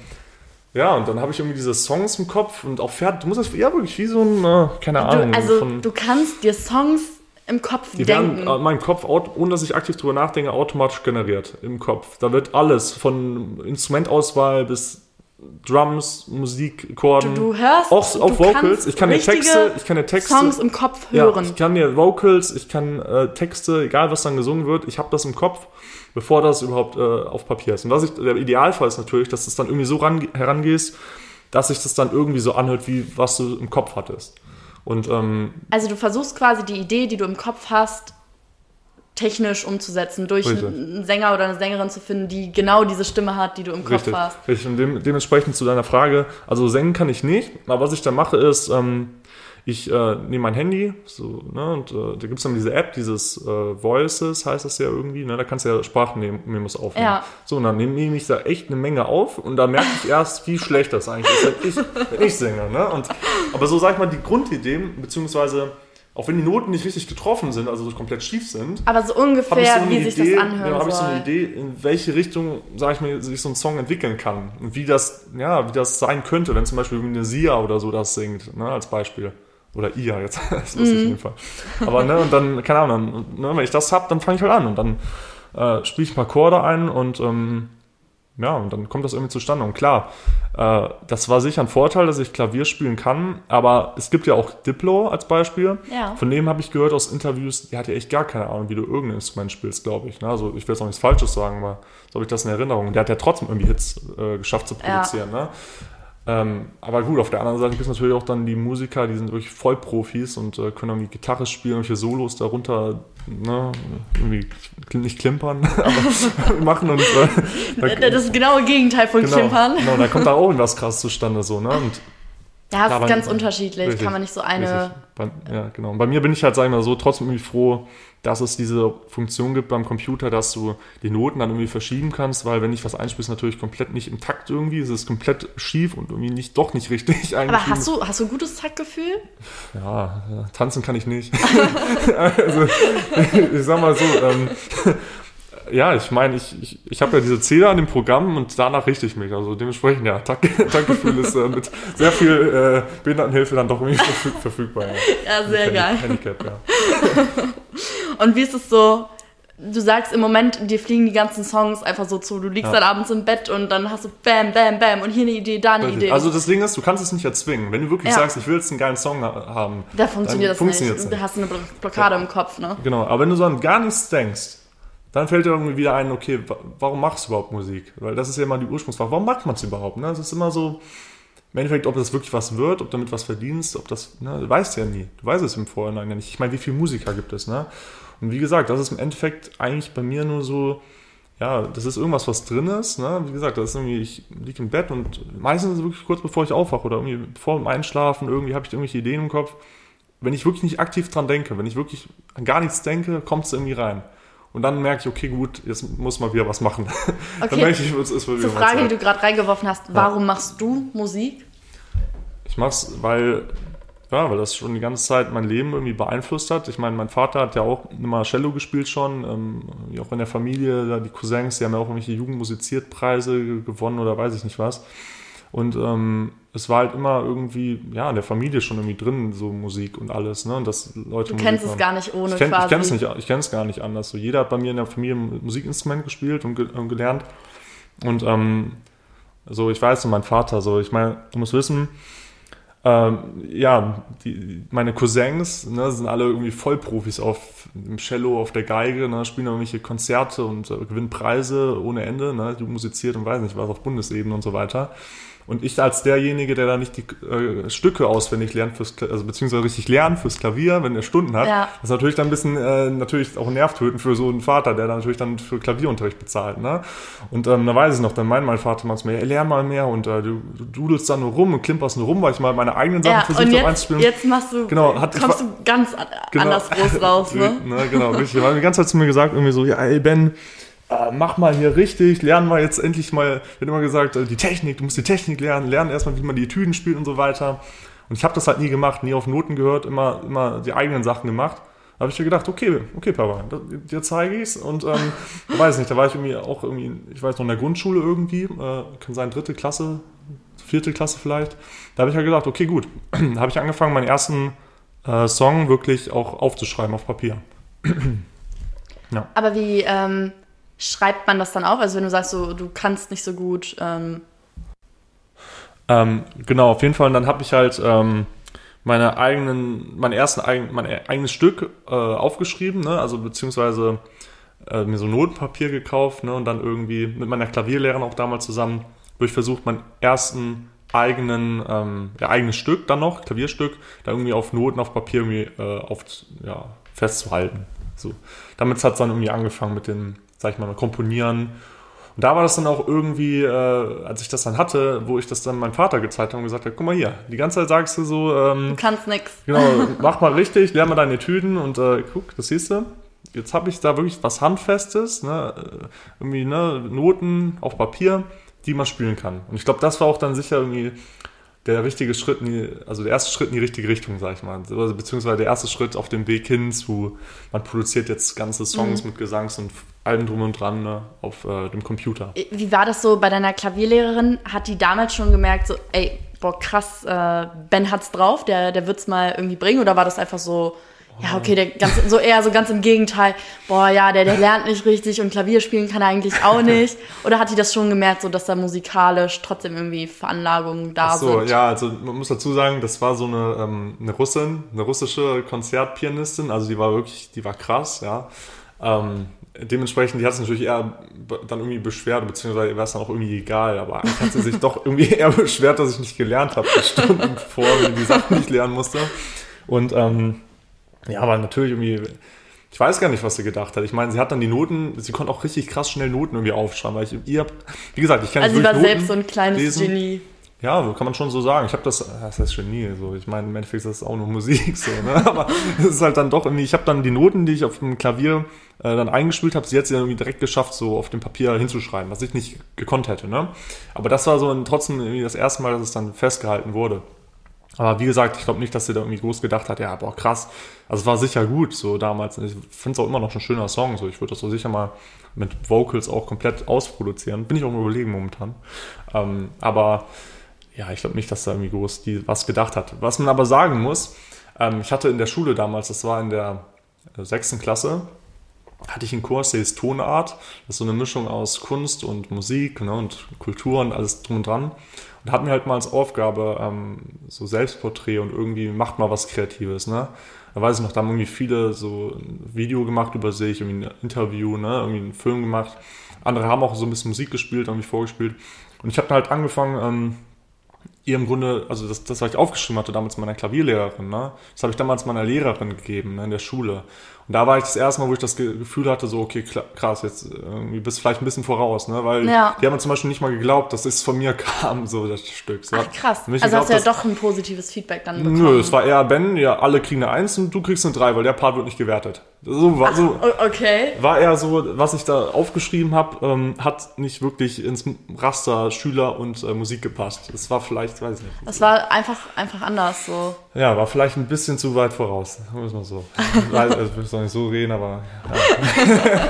ja, und dann habe ich irgendwie diese Songs im Kopf und auch fertig. Du musst das ja wirklich wie so ein, äh, keine du, Ahnung. Also von, du kannst dir Songs im Kopf die denken. werden in meinem Kopf, ohne dass ich aktiv drüber nachdenke, automatisch generiert im Kopf. Da wird alles von Instrumentauswahl bis Drums, Musik, Chorden. Du, du hörst auch, auch Vocals. Ich kann dir Texte, ich kann dir Texte. Songs im Kopf hören. Ja, ich kann dir Vocals, ich kann äh, Texte, egal was dann gesungen wird, ich habe das im Kopf, bevor das überhaupt äh, auf Papier ist. Und was ich, der Idealfall ist natürlich, dass du es dann irgendwie so ran, herangehst, dass sich das dann irgendwie so anhört, wie was du im Kopf hattest. Und, ähm, also du versuchst quasi die Idee, die du im Kopf hast, technisch umzusetzen, durch Richtig. einen Sänger oder eine Sängerin zu finden, die genau diese Stimme hat, die du im Kopf Richtig. hast. Richtig, und dem, dementsprechend zu deiner Frage, also singen kann ich nicht, aber was ich dann mache ist, ähm, ich äh, nehme mein Handy, so, ne, und äh, da gibt es dann diese App, dieses äh, Voices heißt das ja irgendwie, ne, da kannst du ja Sprachmemos aufnehmen. Ja. So, und dann nehme nehm ich da echt eine Menge auf und da merke ich erst, wie schlecht das eigentlich ist, wenn ich, wenn ich singe. Ne? Und, aber so sag ich mal, die Grundidee, beziehungsweise auch wenn die Noten nicht richtig getroffen sind, also komplett schief sind. Aber so ungefähr, so wie Idee, sich das anhört. Ja, habe ich so eine Idee, in welche Richtung, sage ich mal, sich so ein Song entwickeln kann. Und wie das, ja, wie das sein könnte, wenn zum Beispiel eine Sia oder so das singt, ne, als Beispiel. Oder Ia, jetzt, das wusste ich in dem Fall. Aber, ne, und dann, keine Ahnung, ne, wenn ich das habe, dann fange ich halt an und dann äh, spiele ich ein paar Chorde ein und ähm, ja, und dann kommt das irgendwie zustande. Und klar, äh, das war sicher ein Vorteil, dass ich Klavier spielen kann, aber es gibt ja auch Diplo als Beispiel. Ja. Von dem habe ich gehört aus Interviews, der hat ja echt gar keine Ahnung, wie du irgendein Instrument spielst, glaube ich. Ne? Also ich will jetzt auch nichts Falsches sagen, aber so habe ich das in Erinnerung. Der hat ja trotzdem irgendwie Hits äh, geschafft zu produzieren. Ja. Ne? Ähm, aber gut, auf der anderen Seite gibt es natürlich auch dann die Musiker, die sind wirklich Vollprofis und äh, können irgendwie Gitarre spielen, irgendwelche Solos darunter, ne, irgendwie nicht klimpern, aber machen und äh, da, das ist genau das Gegenteil von genau, Klimpern. Genau, da kommt da auch irgendwas krass zustande so, ne? Und ja, es ist ganz unterschiedlich, richtig, kann man nicht so eine. Bei, ja, genau. Und bei mir bin ich halt, sag ich mal so, trotzdem irgendwie froh, dass es diese Funktion gibt beim Computer, dass du die Noten dann irgendwie verschieben kannst, weil wenn ich was einspielst, natürlich komplett nicht im Takt irgendwie, es ist komplett schief und irgendwie nicht, doch nicht richtig eigentlich. Aber hast du, hast du ein gutes Taktgefühl? Ja, tanzen kann ich nicht. also, ich sag mal so, ähm, ja, ich meine, ich, ich, ich habe ja diese Zähler an dem Programm und danach richte ich mich. Also dementsprechend, ja, Taktgefühl ist äh, mit sehr viel äh, Behindertenhilfe dann doch irgendwie verfügbar. Ja, ja sehr geil. Handicap, ja. und wie ist es so, du sagst im Moment, dir fliegen die ganzen Songs einfach so zu. Du liegst Ja. dann abends im Bett und dann hast du bam, bam, bam und hier eine Idee, da eine Idee. Also das Ding ist, du kannst es nicht erzwingen. Wenn du wirklich Ja. sagst, ich will jetzt einen geilen Song ha- haben, da funktioniert dann das funktioniert's nicht. nicht. Da hast du eine Blo- Blockade im Kopf, ne? Genau, aber wenn du so an gar nichts denkst, dann fällt dir irgendwie wieder ein, okay, wa- warum machst du überhaupt Musik? Weil das ist ja immer die Ursprungsfrage. Warum macht man es überhaupt? Ne? Es ist immer so, im Endeffekt, ob das wirklich was wird, ob damit was verdienst, ob das, ne, du weißt ja nie. Du weißt es im Vorhinein ja nicht. Ich meine, wie viele Musiker gibt es, ne? Und wie gesagt, das ist im Endeffekt eigentlich bei mir nur so, ja, das ist irgendwas, was drin ist, ne? Wie gesagt, das ist irgendwie, ich liege im Bett und meistens ist es wirklich kurz bevor ich aufwache oder irgendwie vor dem Einschlafen, irgendwie habe ich irgendwelche Ideen im Kopf. Wenn ich wirklich nicht aktiv dran denke, wenn ich wirklich an gar nichts denke, kommt es irgendwie rein. Und dann merke ich, okay, gut, jetzt muss mal wieder was machen. dann Okay. merke ich, es ist wieder Zur Frage, die Zeit. du gerade reingeworfen hast, warum machst du Musik? Ich mach's, weil, ja, weil das schon die ganze Zeit mein Leben irgendwie beeinflusst hat. Ich meine, mein Vater hat ja auch immer Cello gespielt schon, ähm, auch in der Familie, da die Cousins, die haben ja auch irgendwelche Jugendmusiziertpreise gewonnen oder weiß ich nicht was. Und ähm, es war halt immer irgendwie, ja, in der Familie schon irgendwie drin, so Musik und alles, ne? Und dass Leute Du Musik kennst es machen. gar nicht ohne Ich kenne quasi. ich kenn es nicht, ich kenn es gar nicht anders. So, jeder hat bei mir in der Familie ein Musikinstrument gespielt und, ge und gelernt. Und ähm, so, ich weiß, so mein Vater, so, ich meine, du musst wissen, ähm, ja, die, meine Cousins ne, sind alle irgendwie Vollprofis auf dem Cello, auf der Geige, ne, spielen irgendwelche Konzerte und äh, gewinnen Preise ohne Ende, ne, die musiziert und weiß nicht was auf Bundesebene und so weiter. Und ich als derjenige, der da nicht die äh, Stücke auswendig lernt fürs, also beziehungsweise richtig lernt fürs Klavier, wenn er Stunden hat, Ja. das ist natürlich dann ein bisschen äh, natürlich auch nervtötend für so einen Vater, der dann natürlich dann für Klavierunterricht bezahlt, ne? Und ähm, da weiß ich noch, dann meint mein Vater mal zu mir, ey, lern mal mehr und äh, du, du dudelst da nur rum und klimperst nur rum, weil ich mal meine eigenen Sachen Ja, versucht und habe jetzt, einzuspielen. jetzt machst du, Genau, hat- ich kommst war- du ganz an, Genau. anders groß raus, ne? ne genau, richtig. Hat die ganze Zeit zu mir gesagt, irgendwie so, ja, ey Ben, äh, mach mal hier richtig, lernen wir jetzt endlich mal, wird immer gesagt, äh, die Technik, du musst die Technik lernen, lernen erstmal, wie man die Etüden spielt und so weiter. Und ich habe das halt nie gemacht, nie auf Noten gehört, immer, immer die eigenen Sachen gemacht. Da habe ich mir gedacht, okay, okay, Papa, dir zeige ich's. Und ähm, ich weiß nicht, da war ich irgendwie auch irgendwie, ich weiß noch, in der Grundschule irgendwie, äh, kann sein, dritte Klasse, vierte Klasse vielleicht. Da habe ich halt gedacht, okay, gut. da habe ich angefangen, meinen ersten äh, Song wirklich auch aufzuschreiben auf Papier. Aber wie ähm, schreibt man das dann auf? Also wenn du sagst, so, du kannst nicht so gut, ähm, Ähm, genau, auf jeden Fall. Und dann habe ich halt ähm, meine eigenen, mein ersten mein eigenes Stück äh, aufgeschrieben, ne? Also beziehungsweise äh, mir so Notenpapier gekauft, ne? Und dann irgendwie mit meiner Klavierlehrerin auch damals zusammen durch versucht, meinen ersten eigenen, ähm, ja, eigenes Stück dann noch, Klavierstück, da irgendwie auf Noten auf Papier irgendwie äh, auf, ja, festzuhalten. So. Damit hat es dann irgendwie angefangen mit dem, sag ich mal, Komponieren. Und da war das dann auch irgendwie, äh, als ich das dann hatte, wo ich das dann meinem Vater gezeigt habe und gesagt habe, guck mal hier, die ganze Zeit sagst du so, ähm, du kannst nix. Genau, mach mal richtig, lern mal deine Tüten und äh, guck, das siehst du. Jetzt habe ich da wirklich was Handfestes, ne? äh, irgendwie ne? Noten auf Papier, die man spielen kann. Und ich glaube, das war auch dann sicher irgendwie der richtige Schritt, in die, also der erste Schritt in die richtige Richtung, sag ich mal. Also, beziehungsweise der erste Schritt auf dem Weg hin zu, man produziert jetzt ganze Songs mit Gesangs und allem drum und dran ne? auf äh, dem Computer. Wie war das so bei deiner Klavierlehrerin? Hat die damals schon gemerkt, so, ey, boah, krass, äh, Ben hat's drauf, der, der wird's mal irgendwie bringen? Oder war das einfach so, ja, okay, der ganz, so eher so ganz im Gegenteil, boah, ja, der, der lernt nicht richtig und Klavier spielen kann er eigentlich auch nicht? Oder hat die das schon gemerkt, so, dass da musikalisch trotzdem irgendwie Veranlagungen da Ach so, sind? ja, also man muss dazu sagen, das war so eine, ähm, eine Russin, eine russische Konzertpianistin, also die war wirklich, die war krass, ja. Ähm, dementsprechend, die hat sich natürlich eher dann irgendwie beschwert, beziehungsweise ihr war es dann auch irgendwie egal, aber eigentlich hat sie sich doch irgendwie eher beschwert, dass ich nicht gelernt habe, Stunden vor, die Sachen nicht lernen musste. Und ähm, ja, aber natürlich irgendwie, ich weiß gar nicht, was sie gedacht hat. Ich meine, sie hat dann die Noten, sie konnte auch richtig krass schnell Noten irgendwie aufschreiben, weil ich ihr, wie gesagt, ich kann Also sie war wirklich selbst so Noten ein kleines lesen. Genie. Ja, so kann man schon so sagen. Ich habe das, das heißt Genie, so. Ich meine, im Endeffekt ist das auch nur Musik, so, ne? Aber es ist halt dann doch irgendwie, ich habe dann die Noten, die ich auf dem Klavier äh, dann eingespielt habe, sie hat sie dann irgendwie direkt geschafft, so auf dem Papier hinzuschreiben, was ich nicht gekonnt hätte, ne? Aber das war so ein, trotzdem irgendwie das erste Mal, dass es dann festgehalten wurde. Aber wie gesagt, ich glaube nicht, dass sie da irgendwie groß gedacht hat, ja, boah, krass. Also es war sicher gut, so damals. Ich finde es auch immer noch ein schöner Song. So, ich würde das so sicher mal mit Vocals auch komplett ausproduzieren. Bin ich auch im Überlegen momentan. Ähm, aber ja, ich glaube nicht, dass da irgendwie groß die was gedacht hat. Was man aber sagen muss, ähm, ich hatte in der Schule damals, das war in der äh, sechsten Klasse, hatte ich einen Kurs, der ist Tonart. Das ist so eine Mischung aus Kunst und Musik ne, und Kultur und alles drum und dran. Und hatten wir halt mal als Aufgabe ähm, so Selbstporträt und irgendwie macht mal was Kreatives. Ne? Da weiß ich noch, da haben irgendwie viele so ein Video gemacht über sich, irgendwie ein Interview, ne, irgendwie einen Film gemacht. Andere haben auch so ein bisschen Musik gespielt, irgendwie vorgespielt. Und ich habe halt angefangen, ähm, ihr im Grunde, also das, das, was ich aufgeschrieben hatte damals meiner Klavierlehrerin, ne? das habe ich damals meiner Lehrerin gegeben ne, in der Schule. Und da war ich das erste Mal, wo ich das Gefühl hatte, so, okay, krass, jetzt irgendwie bist du vielleicht ein bisschen voraus, ne? Weil ja. die haben zum Beispiel nicht mal geglaubt, dass es von mir kam, so das Stück. So, Ach, krass. Also geglaubt, hast du ja doch ein positives Feedback dann bekommen. Nö, es war eher Ben, ja, alle kriegen eine Eins und du kriegst eine Drei, weil der Part wird nicht gewertet. So war, so, okay. war eher so, was ich da aufgeschrieben habe, ähm, hat nicht wirklich ins Raster Schüler und äh, Musik gepasst. Das war vielleicht, weiß ich nicht. Es war einfach, einfach anders so. Ja, war vielleicht ein bisschen zu weit voraus, muss man so. also, ich will es doch nicht so reden, aber ja.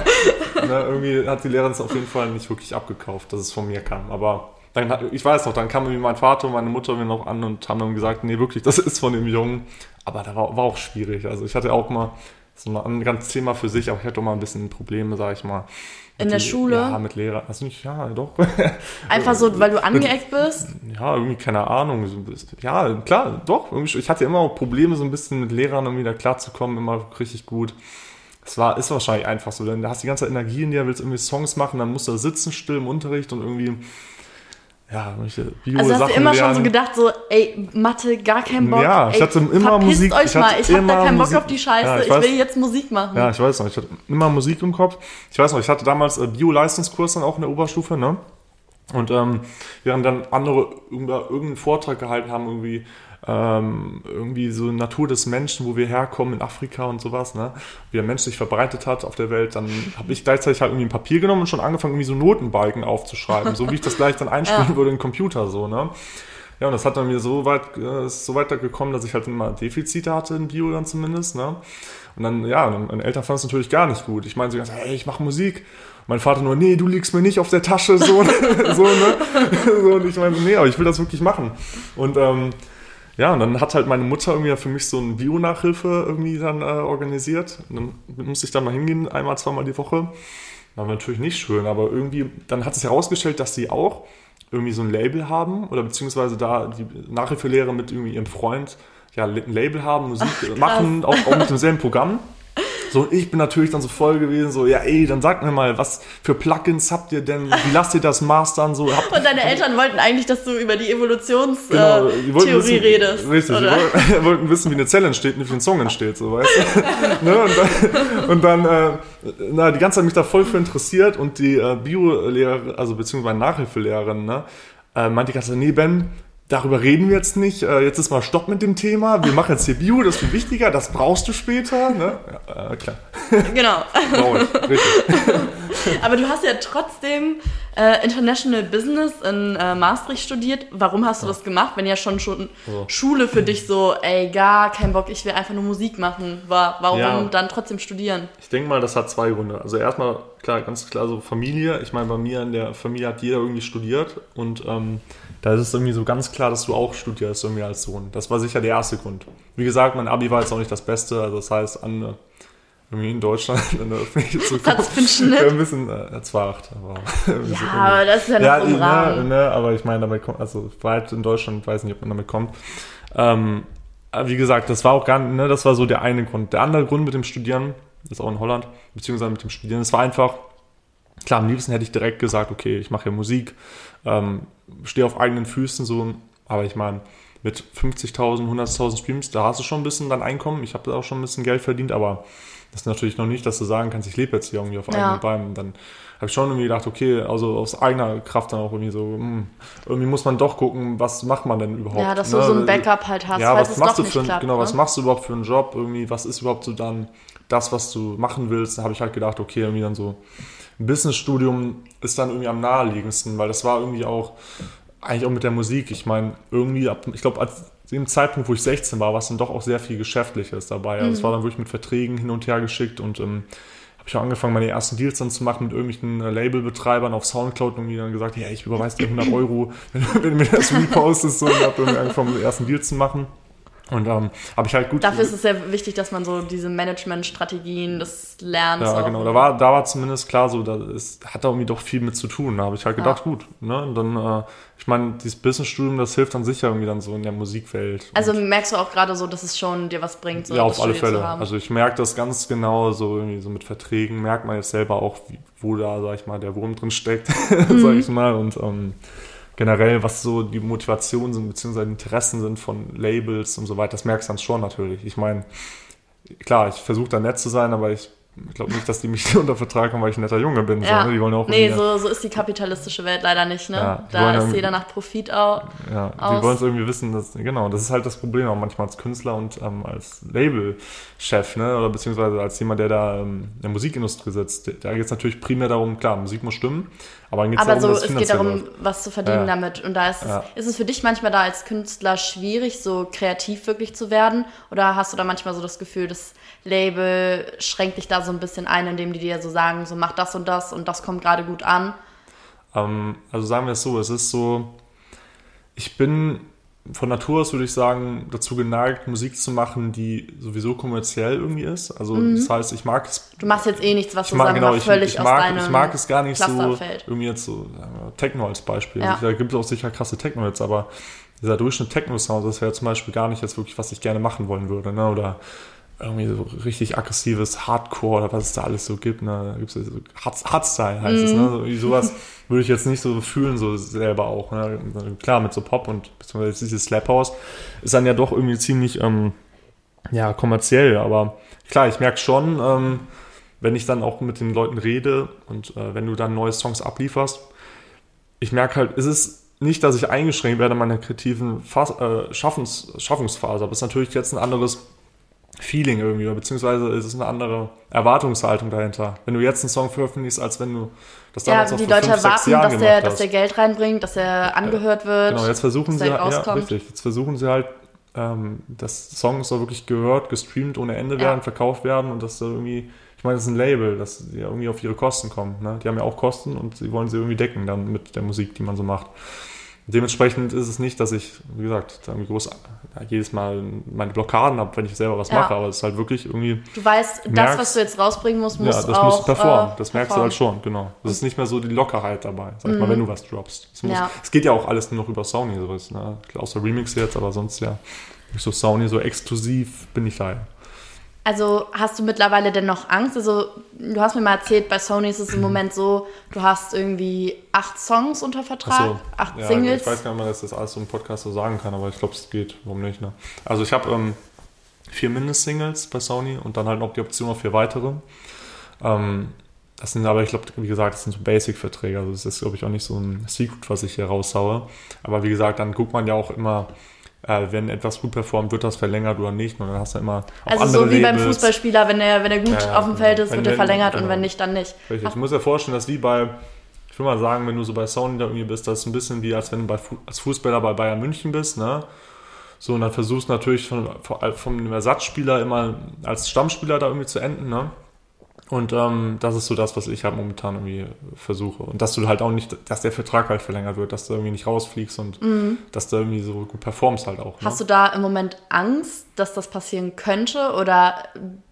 Na, irgendwie hat die Lehrerin es auf jeden Fall nicht wirklich abgekauft, dass es von mir kam. Aber dann, ich weiß noch, dann kamen mein Vater und meine Mutter mir noch an und haben dann gesagt, nee, wirklich, das ist von dem Jungen. Aber da war, war auch schwierig. Also ich hatte auch mal das ist ein ganz Thema für sich, aber ich hatte auch mal ein bisschen Probleme, sag ich mal. In der die, Schule? Ja, mit Lehrern. Also nicht, ja, doch. Einfach so, weil du angeeckt bist? Ja, irgendwie, keine Ahnung. Ja, klar, doch. Ich hatte immer auch Probleme, so ein bisschen mit Lehrern irgendwie da klarzukommen, immer richtig gut. Es war, ist wahrscheinlich einfach so, denn du hast die ganze Energie in dir, willst irgendwie Songs machen, dann musst du da sitzen, still im Unterricht und irgendwie ja, welche bio Also hast Sachen du immer lernen. schon so gedacht, so, ey, Mathe, gar keinen Bock. Ja, ich hatte ey, immer Musik. euch ich mal, ich hab da keinen Musik. Bock auf die Scheiße, ja, ich, weiß, ich, will jetzt Musik machen. Ja, ich weiß noch, ich hatte immer Musik im Kopf. Ich weiß noch, ich hatte damals äh, Bio-Leistungskurs dann auch in der Oberstufe, ne? Und ähm, während dann andere irgendeinen Vortrag gehalten haben, irgendwie ähm, irgendwie so Natur des Menschen, wo wir herkommen in Afrika und sowas, ne? wie der Mensch sich verbreitet hat auf der Welt, dann habe ich gleichzeitig halt irgendwie ein Papier genommen und schon angefangen, irgendwie so Notenbalken aufzuschreiben, so wie ich das gleich dann einspielen ja. würde in den Computer, so, ne? Ja, und das hat dann mir so weit, äh, ist so weiter gekommen, dass ich halt immer Defizite hatte in Bio dann zumindest, ne? Und dann, ja, meine Eltern fanden es natürlich gar nicht gut. Ich meine so ganz, hey, ich mache Musik. Mein Vater nur, nee, du liegst mir nicht auf der Tasche, so, so, ne? so, und ich meine, nee, aber ich will das wirklich machen. Und ähm, ja, und dann hat halt meine Mutter irgendwie für mich so eine Bio-Nachhilfe irgendwie dann äh, organisiert. Und dann musste ich da mal hingehen, einmal, zweimal die Woche. War natürlich nicht schön, aber irgendwie, dann hat sich herausgestellt, dass sie auch irgendwie so ein Label haben oder beziehungsweise da die Nachhilfelehrer mit irgendwie ihrem Freund ja, ein Label haben, Musik Ach, machen, auch, auch mit demselben Programm. So, und ich bin natürlich dann so voll gewesen, so, ja, ey, dann sag mir mal, was für Plugins habt ihr denn? Wie lasst ihr das mastern? So, habt, und deine Eltern wollten eigentlich, dass du über die Evolutionstheorie genau, äh, wissen, redest. Richtig, oder? Die wollten wissen, wie eine Zelle entsteht, nicht wie ein Song entsteht, so, weißt du? ne? Und dann, und dann äh, na, die ganze Zeit mich da voll für interessiert und die äh, Bio-Lehrerin, also beziehungsweise Nachhilfelehrerin, ne, äh, meinte die ganze Zeit, nee, Ben, darüber reden wir jetzt nicht. Äh, jetzt ist mal Stopp mit dem Thema. Wir machen jetzt hier Bio, das ist viel wichtiger, das brauchst du später. Ne? Ja, äh, klar. Genau. Brauch ich, richtig. Aber du hast ja trotzdem äh, International Business in äh, Maastricht studiert. Warum hast du ja. das gemacht, wenn ja schon, schon so. Schule für dich so, ey, gar kein Bock, ich will einfach nur Musik machen war? Warum ja. dann trotzdem studieren? Ich denke mal, das hat zwei Gründe. Also erstmal, klar, ganz klar so Familie. Ich meine, bei mir in der Familie hat jeder irgendwie studiert und ähm, da ist es irgendwie so ganz klar, dass du auch studierst irgendwie als Sohn. Das war sicher der erste Grund. Wie gesagt, mein Abi war jetzt auch nicht das Beste, also das heißt, an, irgendwie in Deutschland in der öffentlichen Zukunft. Ein bisschen, äh, 2,8. Aber, ja, aber das ist ja noch ja, im Rahmen. Ne, ne, aber ich meine, damit kommt, also weit in Deutschland, weiß nicht, ob man damit kommt. Ähm, wie gesagt, das war auch gar ne, das war so der eine Grund. Der andere Grund mit dem Studieren, das ist auch in Holland, beziehungsweise mit dem Studieren, das war einfach, klar, am liebsten hätte ich direkt gesagt, okay, ich mache ja Musik, ähm, stehe auf eigenen Füßen so, aber ich meine, mit 50.000, 100.000 Streams, da hast du schon ein bisschen dein Einkommen. Ich habe da auch schon ein bisschen Geld verdient, aber das ist natürlich noch nicht, dass du sagen kannst, ich lebe jetzt hier irgendwie auf eigenen ja. Beinen. Dann habe ich schon irgendwie gedacht, okay, also aus eigener Kraft dann auch irgendwie so, mh, hm, irgendwie muss man doch gucken, was macht man denn überhaupt? Ja, dass ne? du so ein Backup halt hast, ja, was machst du für klappt, genau, ne? was machst du überhaupt für einen Job? Irgendwie, was ist überhaupt so dann das, was du machen willst? Da habe ich halt gedacht, okay, irgendwie dann so ein Businessstudium ist dann irgendwie am naheliegendsten, weil das war irgendwie auch eigentlich auch mit der Musik. Ich meine, irgendwie, ab, ich glaube, als dem Zeitpunkt, wo ich 16 war, war es dann doch auch sehr viel Geschäftliches dabei. Also mhm. es war dann wirklich mit Verträgen hin und her geschickt und ähm, habe ich auch angefangen, meine ersten Deals dann zu machen mit irgendwelchen Labelbetreibern auf Soundcloud und die dann gesagt, ja, ich überweise dir 100 Euro, wenn, du mir das repostest. So, und habe dann angefangen, die ersten Deals zu machen. Und ähm, habe ich halt gut. Dafür ist es sehr wichtig, dass man so diese Management-Strategien des Lernens. Ja, genau. Da war, da war zumindest klar so, da ist, hat da irgendwie doch viel mit zu tun. Da habe ich halt gedacht, ja. gut. Ne? Und dann, äh, ich meine, dieses Business-Studium, das hilft dann sicher irgendwie dann so in der Musikwelt. Also merkst du auch gerade so, dass es schon dir was bringt, so Ja, auf alle Fälle. Also ich merke das ganz genau, so irgendwie so mit Verträgen merkt man jetzt selber auch, wie, wo da, sag ich mal, der Wurm drin steckt, mhm. sag ich mal. Und ähm, generell, was so die Motivationen sind, beziehungsweise Interessen sind von Labels und so weiter, das merkst du dann schon natürlich. Ich meine, klar, ich versuche da nett zu sein, aber ich ich glaube nicht, dass die mich unter Vertrag haben, weil ich ein netter Junge bin. Ja. So, ne? Die wollen auch nee, so, so ist die kapitalistische Welt leider nicht. Ne? Ja, da ist jeder nach Profit auch. Ja, aus. die wollen es irgendwie wissen. Dass, genau, das ist halt das Problem auch manchmal als Künstler und ähm, als Labelchef ne? oder beziehungsweise als jemand, der da ähm, in der Musikindustrie sitzt. Da geht es natürlich primär darum, klar, Musik muss stimmen, aber dann geht's aber darum, so, es geht darum, was zu verdienen ja. damit. Und da ist es, ist es für dich manchmal da als Künstler schwierig, so kreativ wirklich zu werden? Oder hast du da manchmal so das Gefühl, dass Label schränkt dich da so ein bisschen ein, indem die dir so sagen, so mach das und das und das kommt gerade gut an? Ähm, also sagen wir es so, es ist so, ich bin von Natur aus, würde ich sagen, dazu geneigt, Musik zu machen, die sowieso kommerziell irgendwie ist. Also mhm. das heißt, ich mag es. Du machst jetzt eh nichts, was du mag, genau, ich, völlig ich, mag, aus Ich mag es gar nicht so, irgendwie jetzt so, Techno als Beispiel. Ja. Da gibt es auch sicher krasse Techno-Hits, aber dieser Durchschnitt Techno-Sound, das wäre zum Beispiel gar nicht jetzt wirklich, was ich gerne machen wollen würde. Ne? Oder irgendwie so richtig aggressives Hardcore oder was es da alles so gibt. Ne? Da gibt es so Hardstyle heißt mm. es. Ne? Mhm. So, sowas würde ich jetzt nicht so fühlen, so selber auch. Ne? Klar, mit so Pop und beziehungsweise dieses Slap House ist dann ja doch irgendwie ziemlich ähm, ja, kommerziell. Aber klar, ich merke schon, ähm, wenn ich dann auch mit den Leuten rede und äh, wenn du dann neue Songs ablieferst, ich merke halt, es ist nicht, dass ich eingeschränkt werde in meiner kreativen Fas äh, Schaffens Schaffungsphase, aber es ist natürlich jetzt ein anderes Feeling irgendwie, beziehungsweise ist es eine andere Erwartungshaltung dahinter. Wenn du jetzt einen Song veröffentlichst, als wenn du das damals ja, die Leute fünf, erwarten, dass der, dass der Geld reinbringt, dass er angehört wird. Genau, jetzt versuchen sie, ja, richtig, jetzt versuchen sie halt, ähm, dass Songs so wirklich gehört, gestreamt ohne Ende werden, ja. verkauft werden und dass da irgendwie, ich meine, das ist ein Label, dass sie irgendwie auf ihre Kosten kommen. Ne? Die haben ja auch Kosten und sie wollen sie irgendwie decken dann mit der Musik, die man so macht. Dementsprechend ist es nicht, dass ich, wie gesagt, groß jedes Mal meine Blockaden habe, wenn ich selber was ja. mache, aber es ist halt wirklich irgendwie. Du weißt, merkst, das, was du jetzt rausbringen musst, muss ja, das auch, muss performen. Äh, das merkst performen. du halt schon, genau. Das ist nicht mehr so die Lockerheit dabei, sag ich mal, wenn mhm. du was droppst. Es, muss, ja. es geht ja auch alles nur noch über Sony, sowas, ne? außer Remix jetzt, aber sonst ja nicht so Sony, so exklusiv bin ich da ja. Also hast du mittlerweile denn noch Angst? Also du hast mir mal erzählt, bei Sony ist es im Moment so, du hast irgendwie acht Songs unter Vertrag, so. acht ja, Singles. Ich weiß gar nicht mehr, dass das alles so im Podcast so sagen kann, aber ich glaube, es geht. Warum nicht? Ne? Also ich habe ähm, vier Mindest-Singles bei Sony und dann halt noch die Option auf vier weitere. Ähm, das sind aber, ich glaube, wie gesagt, das sind so Basic-Verträge. Also das ist, glaube ich, auch nicht so ein Secret, was ich hier raushaue. Aber wie gesagt, dann guckt man ja auch immer, äh, wenn etwas gut performt, wird das verlängert oder nicht. Und dann hast du immer auch Also andere so wie Labels. beim Fußballspieler, wenn er, wenn er gut ja, auf dem Feld ist, wenn wird er verlängert genau. und wenn nicht, dann nicht. Richtig. Ich muss dir vorstellen, dass wie bei, ich will mal sagen, wenn du so bei Sony da irgendwie bist, das ist ein bisschen wie, als wenn du bei, als Fußballer bei Bayern München bist, ne? So, und dann versuchst du natürlich von, vom Ersatzspieler immer als Stammspieler da irgendwie zu enden, ne? Und ähm, das ist so das, was ich halt momentan irgendwie versuche. Und dass du halt auch nicht, dass der Vertrag halt verlängert wird, dass du irgendwie nicht rausfliegst und mhm. dass du irgendwie so gut performst halt auch. Ne? Hast du da im Moment Angst, dass das passieren könnte? Oder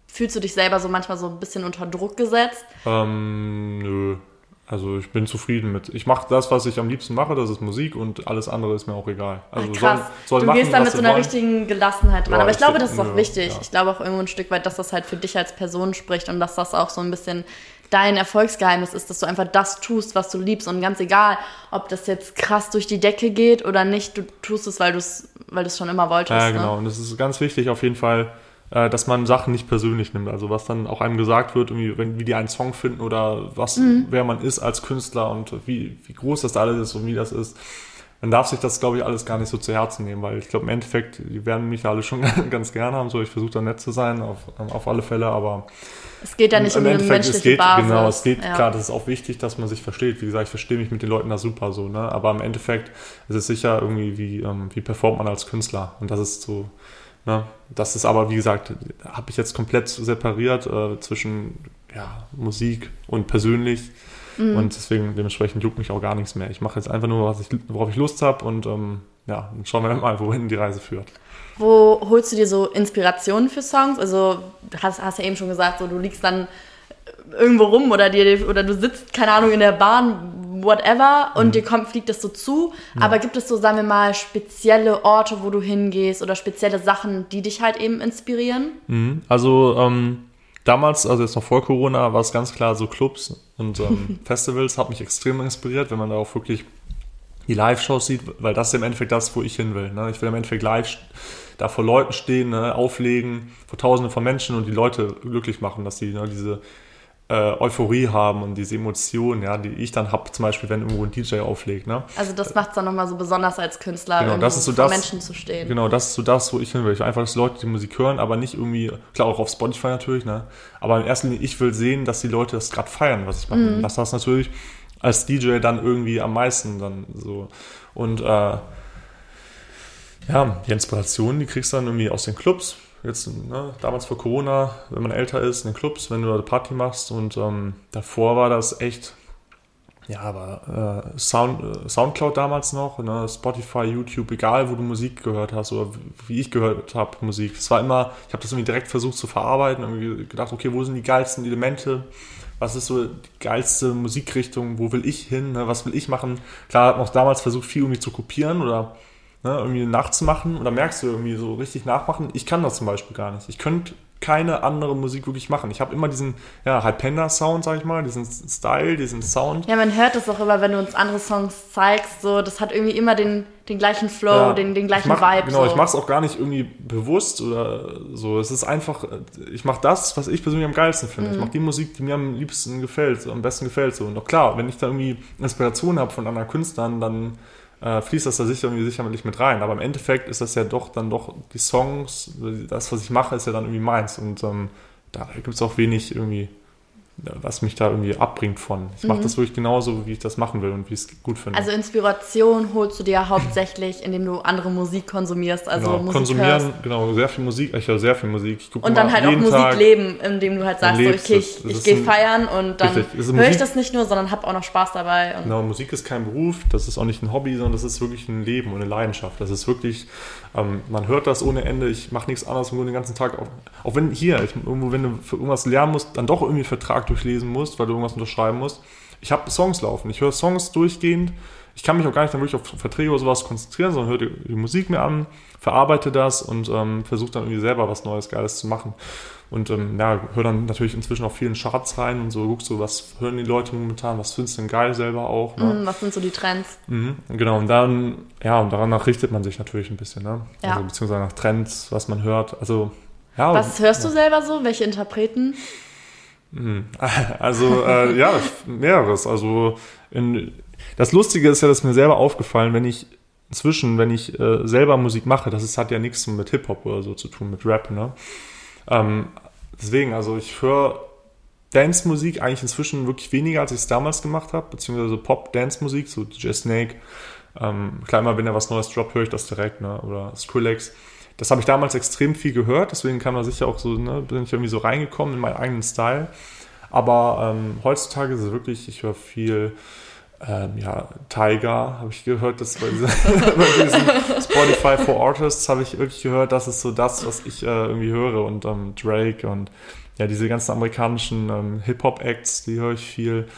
fühlst du dich selber so manchmal so ein bisschen unter Druck gesetzt? Ähm, nö. Also ich bin zufrieden mit. Ich mache das, was ich am liebsten mache, das ist Musik und alles andere ist mir auch egal. Also Ach, krass. Soll, soll du machen, gehst da mit so einer wollen. richtigen Gelassenheit dran. Ja, Aber ich, ich glaube, das ist auch wichtig. Ja. Ich glaube auch irgendwo ein Stück weit, dass das halt für dich als Person spricht und dass das auch so ein bisschen dein Erfolgsgeheimnis ist, dass du einfach das tust, was du liebst und ganz egal, ob das jetzt krass durch die Decke geht oder nicht, du tust es, weil du es weil schon immer wolltest. Ja, ne? genau. Ne? Und es ist ganz wichtig auf jeden Fall, äh, dass man Sachen nicht persönlich nimmt. Also was dann auch einem gesagt wird, wenn, wie die einen Song finden oder was, mhm. wer man ist als Künstler und wie, wie groß das alles ist und wie das ist. Man darf sich das, glaube ich, alles gar nicht so zu Herzen nehmen, weil ich glaube, im Endeffekt, die werden mich alle schon ganz gerne haben. So, ich versuche da nett zu sein, auf, auf alle Fälle, aber es geht ja nicht um eine menschliche es geht, Basis. Genau, es geht, ja. klar, das ist auch wichtig, dass man sich versteht. Wie gesagt, ich verstehe mich mit den Leuten da super so, ne? Aber im Endeffekt ist es sicher irgendwie, wie, ähm, wie performt man als Künstler. Und das ist so, Ne? Das ist aber, wie gesagt, habe ich jetzt komplett separiert äh, zwischen ja, Musik und persönlich. Mhm. Und deswegen, dementsprechend juckt mich auch gar nichts mehr. Ich mache jetzt einfach nur, was ich, worauf ich Lust habe und ähm, ja, dann schauen wir mal, wohin die Reise führt. Wo holst du dir so Inspirationen für Songs? Also, du hast, hast ja eben schon gesagt, so, du liegst dann irgendwo rum oder, dir, oder du sitzt, keine Ahnung, in der Bahn, whatever, und mhm. dir kommt, fliegt das so zu. Ja. Aber gibt es so, sagen wir mal, spezielle Orte, wo du hingehst oder spezielle Sachen, die dich halt eben inspirieren? Mhm. Also, ähm, damals, also jetzt noch vor Corona, war es ganz klar so Clubs und ähm, Festivals, hat mich extrem inspiriert, wenn man da auch wirklich die Live-Shows sieht, weil das ist im Endeffekt das, wo ich hin will. Ne? Ich will im Endeffekt live da vor Leuten stehen, ne? auflegen, vor Tausenden von Menschen und die Leute glücklich machen, dass sie ne, diese äh, Euphorie haben und diese Emotionen, ja, die ich dann habe, zum Beispiel, wenn irgendwo ein DJ auflegt. Ne? Also das macht es dann nochmal so besonders als Künstler, genau, das ist so vor das, Menschen zu stehen. Genau, das ist so das, wo ich hin will. Ich will einfach, dass Leute die Musik hören, aber nicht irgendwie, klar auch auf Spotify natürlich, ne? aber in erster Linie, ich will sehen, dass die Leute das gerade feiern, was ich mache. Mhm. Dass das natürlich als DJ dann irgendwie am meisten dann so. Und äh, ja, die Inspiration, die kriegst du dann irgendwie aus den Clubs. Jetzt, ne, damals vor Corona, wenn man älter ist, in den Clubs, wenn du eine Party machst. Und ähm, davor war das echt, ja, aber äh, Sound, äh, Soundcloud damals noch, ne, Spotify, YouTube, egal wo du Musik gehört hast oder wie ich gehört habe Musik. Es war immer, ich habe das irgendwie direkt versucht zu verarbeiten, irgendwie gedacht, okay, wo sind die geilsten Elemente? was ist so die geilste Musikrichtung, wo will ich hin, ne? was will ich machen. Klar, hat man auch damals versucht, viel irgendwie zu kopieren oder ne, irgendwie nachzumachen und da merkst du irgendwie so richtig nachmachen. Ich kann das zum Beispiel gar nicht. Ich könnte keine andere Musik wirklich machen. Ich habe immer diesen ja, Hypenda-Sound, sag ich mal, diesen Style, diesen Sound. Ja, man hört das auch immer, wenn du uns andere Songs zeigst. So, das hat irgendwie immer den, den gleichen Flow, ja, den, den gleichen mach, Vibe. Genau, so. ich mache es auch gar nicht irgendwie bewusst oder so. Es ist einfach, ich mache das, was ich persönlich am geilsten finde. Mhm. Ich mache die Musik, die mir am liebsten gefällt, so, am besten gefällt. So. Und auch klar, wenn ich da irgendwie Inspiration habe von anderen Künstlern, dann äh, fließt das da sicher sicherlich mit rein. Aber im Endeffekt ist das ja doch dann doch die Songs, das, was ich mache, ist ja dann irgendwie meins. Und ähm, da gibt es auch wenig irgendwie was mich da irgendwie abbringt von. Ich mache mhm. das wirklich genauso, wie ich das machen will und wie ich es gut finde. Also Inspiration holst du dir hauptsächlich, indem du andere Musik konsumierst, also genau, Musik konsumieren, hörst. genau, sehr viel Musik, ich höre sehr viel Musik. und dann halt auch Musik Tag leben, indem du halt sagst, so, okay, ich, ich gehe feiern und dann höre ich das nicht nur, sondern habe auch noch Spaß dabei. genau, Musik ist kein Beruf, das ist auch nicht ein Hobby, sondern das ist wirklich ein Leben und eine Leidenschaft. Das ist wirklich, ähm, man hört das ohne Ende, ich mache nichts anderes nur den ganzen Tag, auch, auch wenn hier, ich, irgendwo, wenn du für irgendwas lernen musst, dann doch irgendwie einen Vertrag durchlesen musst, weil du irgendwas unterschreiben musst. Ich habe Songs laufen. Ich höre Songs durchgehend. Ich kann mich auch gar nicht dann wirklich auf Verträge oder sowas konzentrieren, sondern höre die, die Musik mir an, verarbeite das und ähm, versuche dann irgendwie selber was Neues, Geiles zu machen. Und ähm, ja, höre dann natürlich inzwischen auch vielen Charts rein und so guckst du, was hören die Leute momentan, was findest du denn geil selber auch. Ne? Mm, was sind so die Trends? Mhm, genau, und dann, ja, und danach richtet man sich natürlich ein bisschen, ne? Ja. Also, beziehungsweise nach Trends, was man hört. Also, ja. Was hörst du selber so? Welche Interpreten? Hm. Also äh, ja, mehreres. Also in, das Lustige ist ja, dass mir selber aufgefallen, wenn ich inzwischen, wenn ich äh, selber Musik mache, das ist, hat ja nichts mit Hip-Hop oder so zu tun, mit Rap, ne? Ähm, deswegen, also ich höre Dance-Musik eigentlich inzwischen wirklich weniger, als ich es damals gemacht habe, beziehungsweise Pop-Dance-Musik, so DJ Snake. Ähm, klar, immer wenn er was Neues droppt, höre ich das direkt, ne? Oder Skrillex das habe ich damals extrem viel gehört, deswegen kam da sicher auch so, ne, bin ich irgendwie so reingekommen in meinen eigenen Style. Aber ähm, heutzutage ist es wirklich, ich höre viel, ähm, ja, Tiger habe ich gehört, das bei, dieser, bei diesem Spotify for Artists habe ich wirklich gehört, das ist so das, was ich äh, irgendwie höre und ähm, Drake und ja, diese ganzen amerikanischen ähm, Hip-Hop-Acts, die höre ich viel.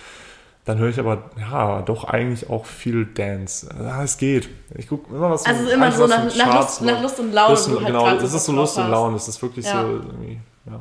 Dann höre ich aber, ja, doch eigentlich auch viel Dance. Ja, es geht. Ich gucke immer was Also immer so nach, nach, Lust, nach, Lust, und Laune. Lust, halt genau, es ist so Lust und Laune. Es ist wirklich ja. so irgendwie, ja.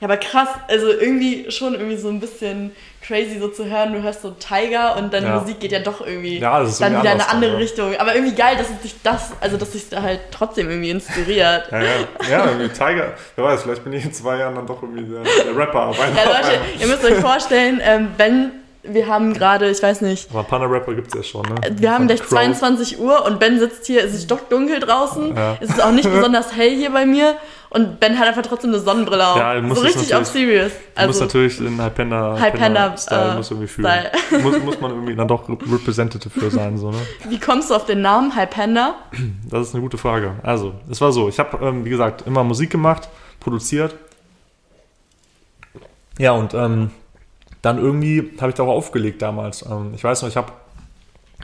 Ja, aber krass, also irgendwie schon irgendwie so ein bisschen crazy so zu hören, du hörst so Tiger und deine ja. Musik geht ja doch irgendwie ja, dann wieder in eine andere dann, Richtung. Aber irgendwie geil, dass es dich das, also dass sich da halt trotzdem irgendwie inspiriert. Ja, ja. ja irgendwie Tiger, wer weiß, vielleicht bin ich in zwei Jahren dann doch irgendwie der, der Rapper. ja, Leute, ihr müsst euch vorstellen, ähm, wenn wir haben gerade, ich weiß nicht. Aber Panda-Rapper gibt es ja schon, ne? Wir haben gleich 22 Uhr und Ben sitzt hier, es ist doch dunkel draußen. Ja. Es ist auch nicht besonders hell hier bei mir. Und Ben hat einfach trotzdem eine Sonnenbrille auf. Ja, muss so richtig auf serious. Also, muss natürlich in High Panda Style äh, muss irgendwie fühlen. muss, muss man irgendwie dann doch representative für sein, so, ne? Wie kommst du auf den Namen High Panda? Das ist eine gute Frage. Also, es war so, ich habe, ähm, wie gesagt, immer Musik gemacht, produziert. Ja, und ähm, dann irgendwie habe ich da auch aufgelegt damals. Ähm, ich weiß noch, ich habe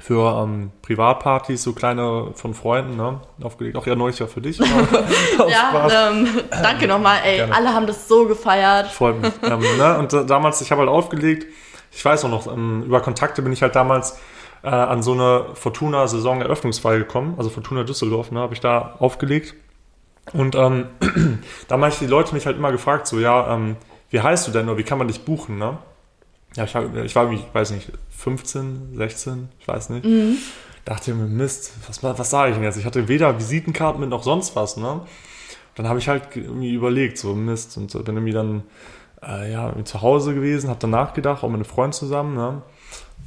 für ähm, Privatpartys so kleine von Freunden ne, aufgelegt. Auch ja neulich ja für dich. ja, ähm, danke nochmal. Ey, Gerne. alle haben das so gefeiert. Freut mich. ähm, ne, und äh, damals, ich habe halt aufgelegt. Ich weiß auch noch, ähm, über Kontakte bin ich halt damals äh, an so eine Fortuna-Saison-Eröffnungsfeier gekommen. Also Fortuna Düsseldorf, ne, habe ich da aufgelegt. Und ähm, da haben die Leute mich halt immer gefragt, so, ja, ähm, wie heißt du denn oder wie kann man dich buchen, ne? Ja, ich war, ich war, ich weiß nicht, 15, 16, ich weiß nicht. Mhm. Dachte mir, Mist, was, was sage ich denn jetzt? Ich hatte weder Visitenkarten mit noch sonst was, ne? Dann habe ich halt irgendwie überlegt, so Mist, und bin irgendwie dann äh, ja, zu Hause gewesen, habe dann nachgedacht, auch mit einem Freund zusammen, ne?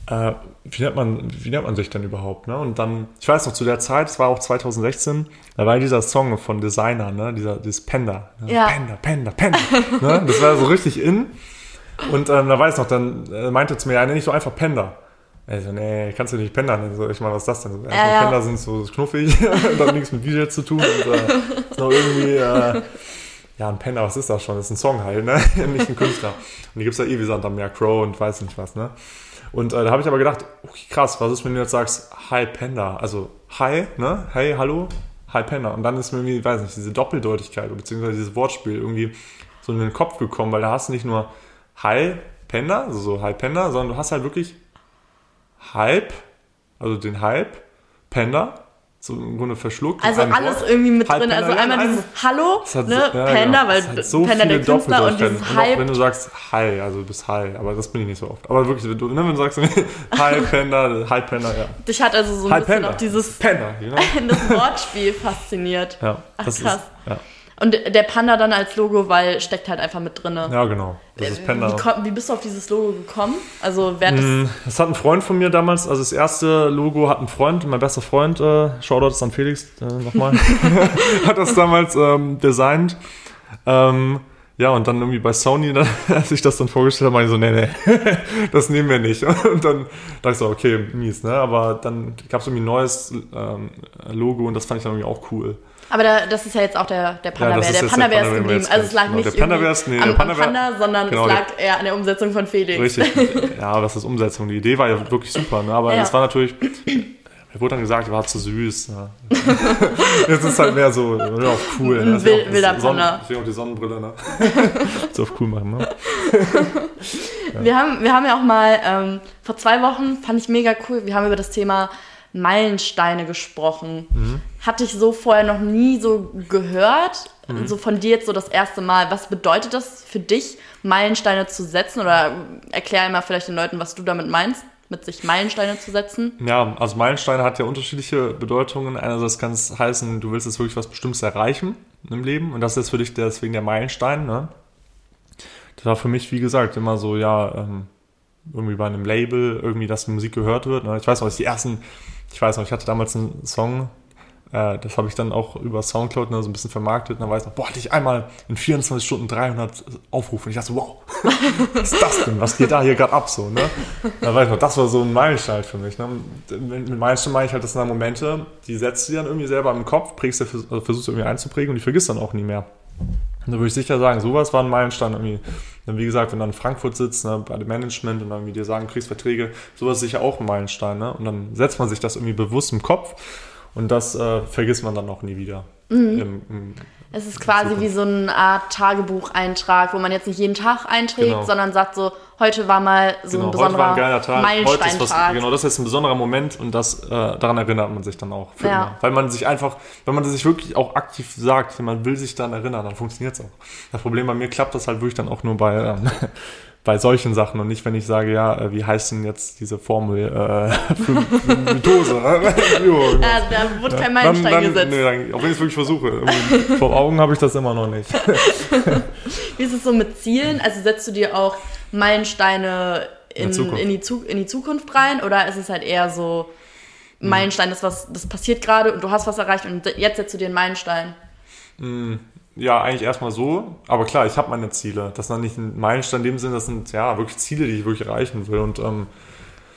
Äh, wie, nennt man, wie nennt man sich denn überhaupt? Ne? Und dann, ich weiß noch, zu der Zeit, es war auch 2016, da war dieser Song von Designer, ne? dieser, dieses Panda. Ne? Ja. Panda, Panda, Panda. ne? Das war so richtig in. Und ähm, da weiß ich noch, dann äh, meinte zu mir, ja, nenn ich so einfach Panda. Also, nee, kannst du nicht Panda nennen. So, ich meine, was ist das denn? Also, ja, ja. Panda sind so knuffig und haben nichts mit Visual zu tun. Und äh, ist noch irgendwie, äh, ja, ein Panda, was ist das schon? Das ist ein Song halt, ne? nicht ein Künstler. Und die gibt es ja eh wie Sand am Meer, Crow und weiß nicht was, ne? Und äh, da habe ich aber gedacht, okay, krass, was ist, wenn du jetzt sagst, Hi Panda? Also, Hi, ne? Hey, hallo, Hi Panda. Und dann ist mir irgendwie, weiß nicht, diese Doppeldeutigkeit, beziehungsweise dieses Wortspiel irgendwie so in den Kopf gekommen, weil da hast du nicht nur Hi Panda, also so Hi Panda, sondern du hast halt wirklich Hype, also den Hype, Panda, so im Grunde verschluckt. Also alles Wort. irgendwie mit Hype drin. Also einmal dieses Hallo, hat, ne, ja, Panda, genau. weil so Panda der Künstler und dieses. Und wenn du sagst Hi, also du bist Hi, aber das bin ich nicht so oft. Aber wirklich, wenn du, ne, wenn du sagst Hi Panda, Hi Panda, ja. Dich hat also so ein bisschen Panda. auch dieses Panda, you know? das Wortspiel fasziniert. Ja, Ach krass. Ist, ja. Und der Panda dann als Logo, weil steckt halt einfach mit drin. Ja, genau. Das ist Panda. Wie, wie, bist du auf dieses Logo gekommen? Also wer das. Mm, das hat ein Freund von mir damals, also das erste Logo hat ein Freund, mein bester Freund, äh, Shoutout an Felix äh, nochmal, hat das damals ähm, designt. Ähm, ja, und dann irgendwie bei Sony, dann, als ich das dann vorgestellt habe, meine ich so, nee, nee, das nehmen wir nicht. Und dann dachte ich so, okay, mies, ne? Aber dann gab es irgendwie ein neues ähm, Logo und das fand ich dann irgendwie auch cool. Aber da, das ist ja jetzt auch der, der Panda-Bär. Ja, der Panda-Bär ist geblieben. Also es lag genau, nicht der Panda nee, am, der Panda, am Panda, sondern genau, es lag eher an der Umsetzung von Felix. Richtig. Ja, das ist Umsetzung. Die Idee war ja wirklich super, ne? aber es ja. war natürlich... Mir wurde dann gesagt, war zu süß. Ne? Jetzt ist es halt mehr so ja, auf cool. Ne? Ein Wild, wilder Panda. Will auch die Sonnenbrille. Ne? so auf cool machen. Ne? ja. wir, haben, wir haben ja auch mal ähm, vor zwei Wochen, fand ich mega cool, wir haben über das Thema Meilensteine gesprochen. Mhm. Hatte ich so vorher noch nie so gehört. Mhm. So von dir jetzt so das erste Mal. Was bedeutet das für dich, Meilensteine zu setzen? Oder erklär einmal vielleicht den Leuten, was du damit meinst, mit sich Meilensteine zu setzen. Ja, also Meilensteine hat ja unterschiedliche Bedeutungen. Einerseits kann es heißen, du willst jetzt wirklich was Bestimmtes erreichen im Leben. Und das ist für dich deswegen der Meilenstein. Ne? Das war für mich, wie gesagt, immer so, ja, ähm, irgendwie bei einem Label, irgendwie, dass Musik gehört wird. Ne? Ich weiß noch, die ersten ich weiß noch, ich hatte damals einen Song, äh, das habe ich dann auch über Soundcloud ne, so ein bisschen vermarktet. Und dann weiß ich noch, boah, hatte ich einmal in 24 Stunden 300 Aufrufe. Und ich dachte wow, was ist das denn? Was geht da hier gerade ab so? Ne? Dann weiß ich noch, das war so ein Meilenstein für mich. Ne? Mit Meilenstein meine ich halt, das sind dann Momente, die setzt du dann irgendwie selber im Kopf, prägst du, also versuchst irgendwie einzuprägen und die vergisst dann auch nie mehr. Und da würde ich sicher sagen, sowas war ein Meilenstein irgendwie. Dann, wie gesagt, wenn du in Frankfurt sitzt, ne, bei dem Management und dann irgendwie dir sagen, du kriegst Verträge, sowas ist sicher auch ein Meilenstein. Ne? Und dann setzt man sich das irgendwie bewusst im Kopf und das äh, vergisst man dann auch nie wieder. Mhm. Im, im, es ist quasi wie so eine Art Tagebucheintrag, wo man jetzt nicht jeden Tag einträgt, genau. sondern sagt so, heute war mal so genau, ein besonderer heute war ein Tag. Meilensteintag. Was, genau, das ist ein besonderer Moment und das äh, daran erinnert man sich dann auch ja. immer. Weil man sich einfach, wenn man sich wirklich auch aktiv sagt, man will sich dann erinnern, dann funktioniert es auch. Das Problem bei mir klappt das halt wirklich dann auch nur bei ähm, bei solchen Sachen und nicht, wenn ich sage, ja, äh, wie heißt denn jetzt diese Formel äh, für, für Mitose? ja, da wurde kein Meilenstein dann, dann, gesetzt. Nee, dann, auch wenn ich es wirklich versuche. Vor Augen habe ich das immer noch nicht. wie ist es so mit Zielen? Also setzt du dir auch Meilensteine in, in, in, die, in die Zukunft rein oder ist es halt eher so, hm. Meilenstein ist was, das passiert gerade und du hast was erreicht und jetzt setzt du dir einen Meilenstein? Mm, ja, eigentlich erstmal so. Aber klar, ich habe meine Ziele. Das ist noch nicht ein Meilenstein in dem Sinne, das sind ja wirklich Ziele, die ich wirklich erreichen will. Und ähm,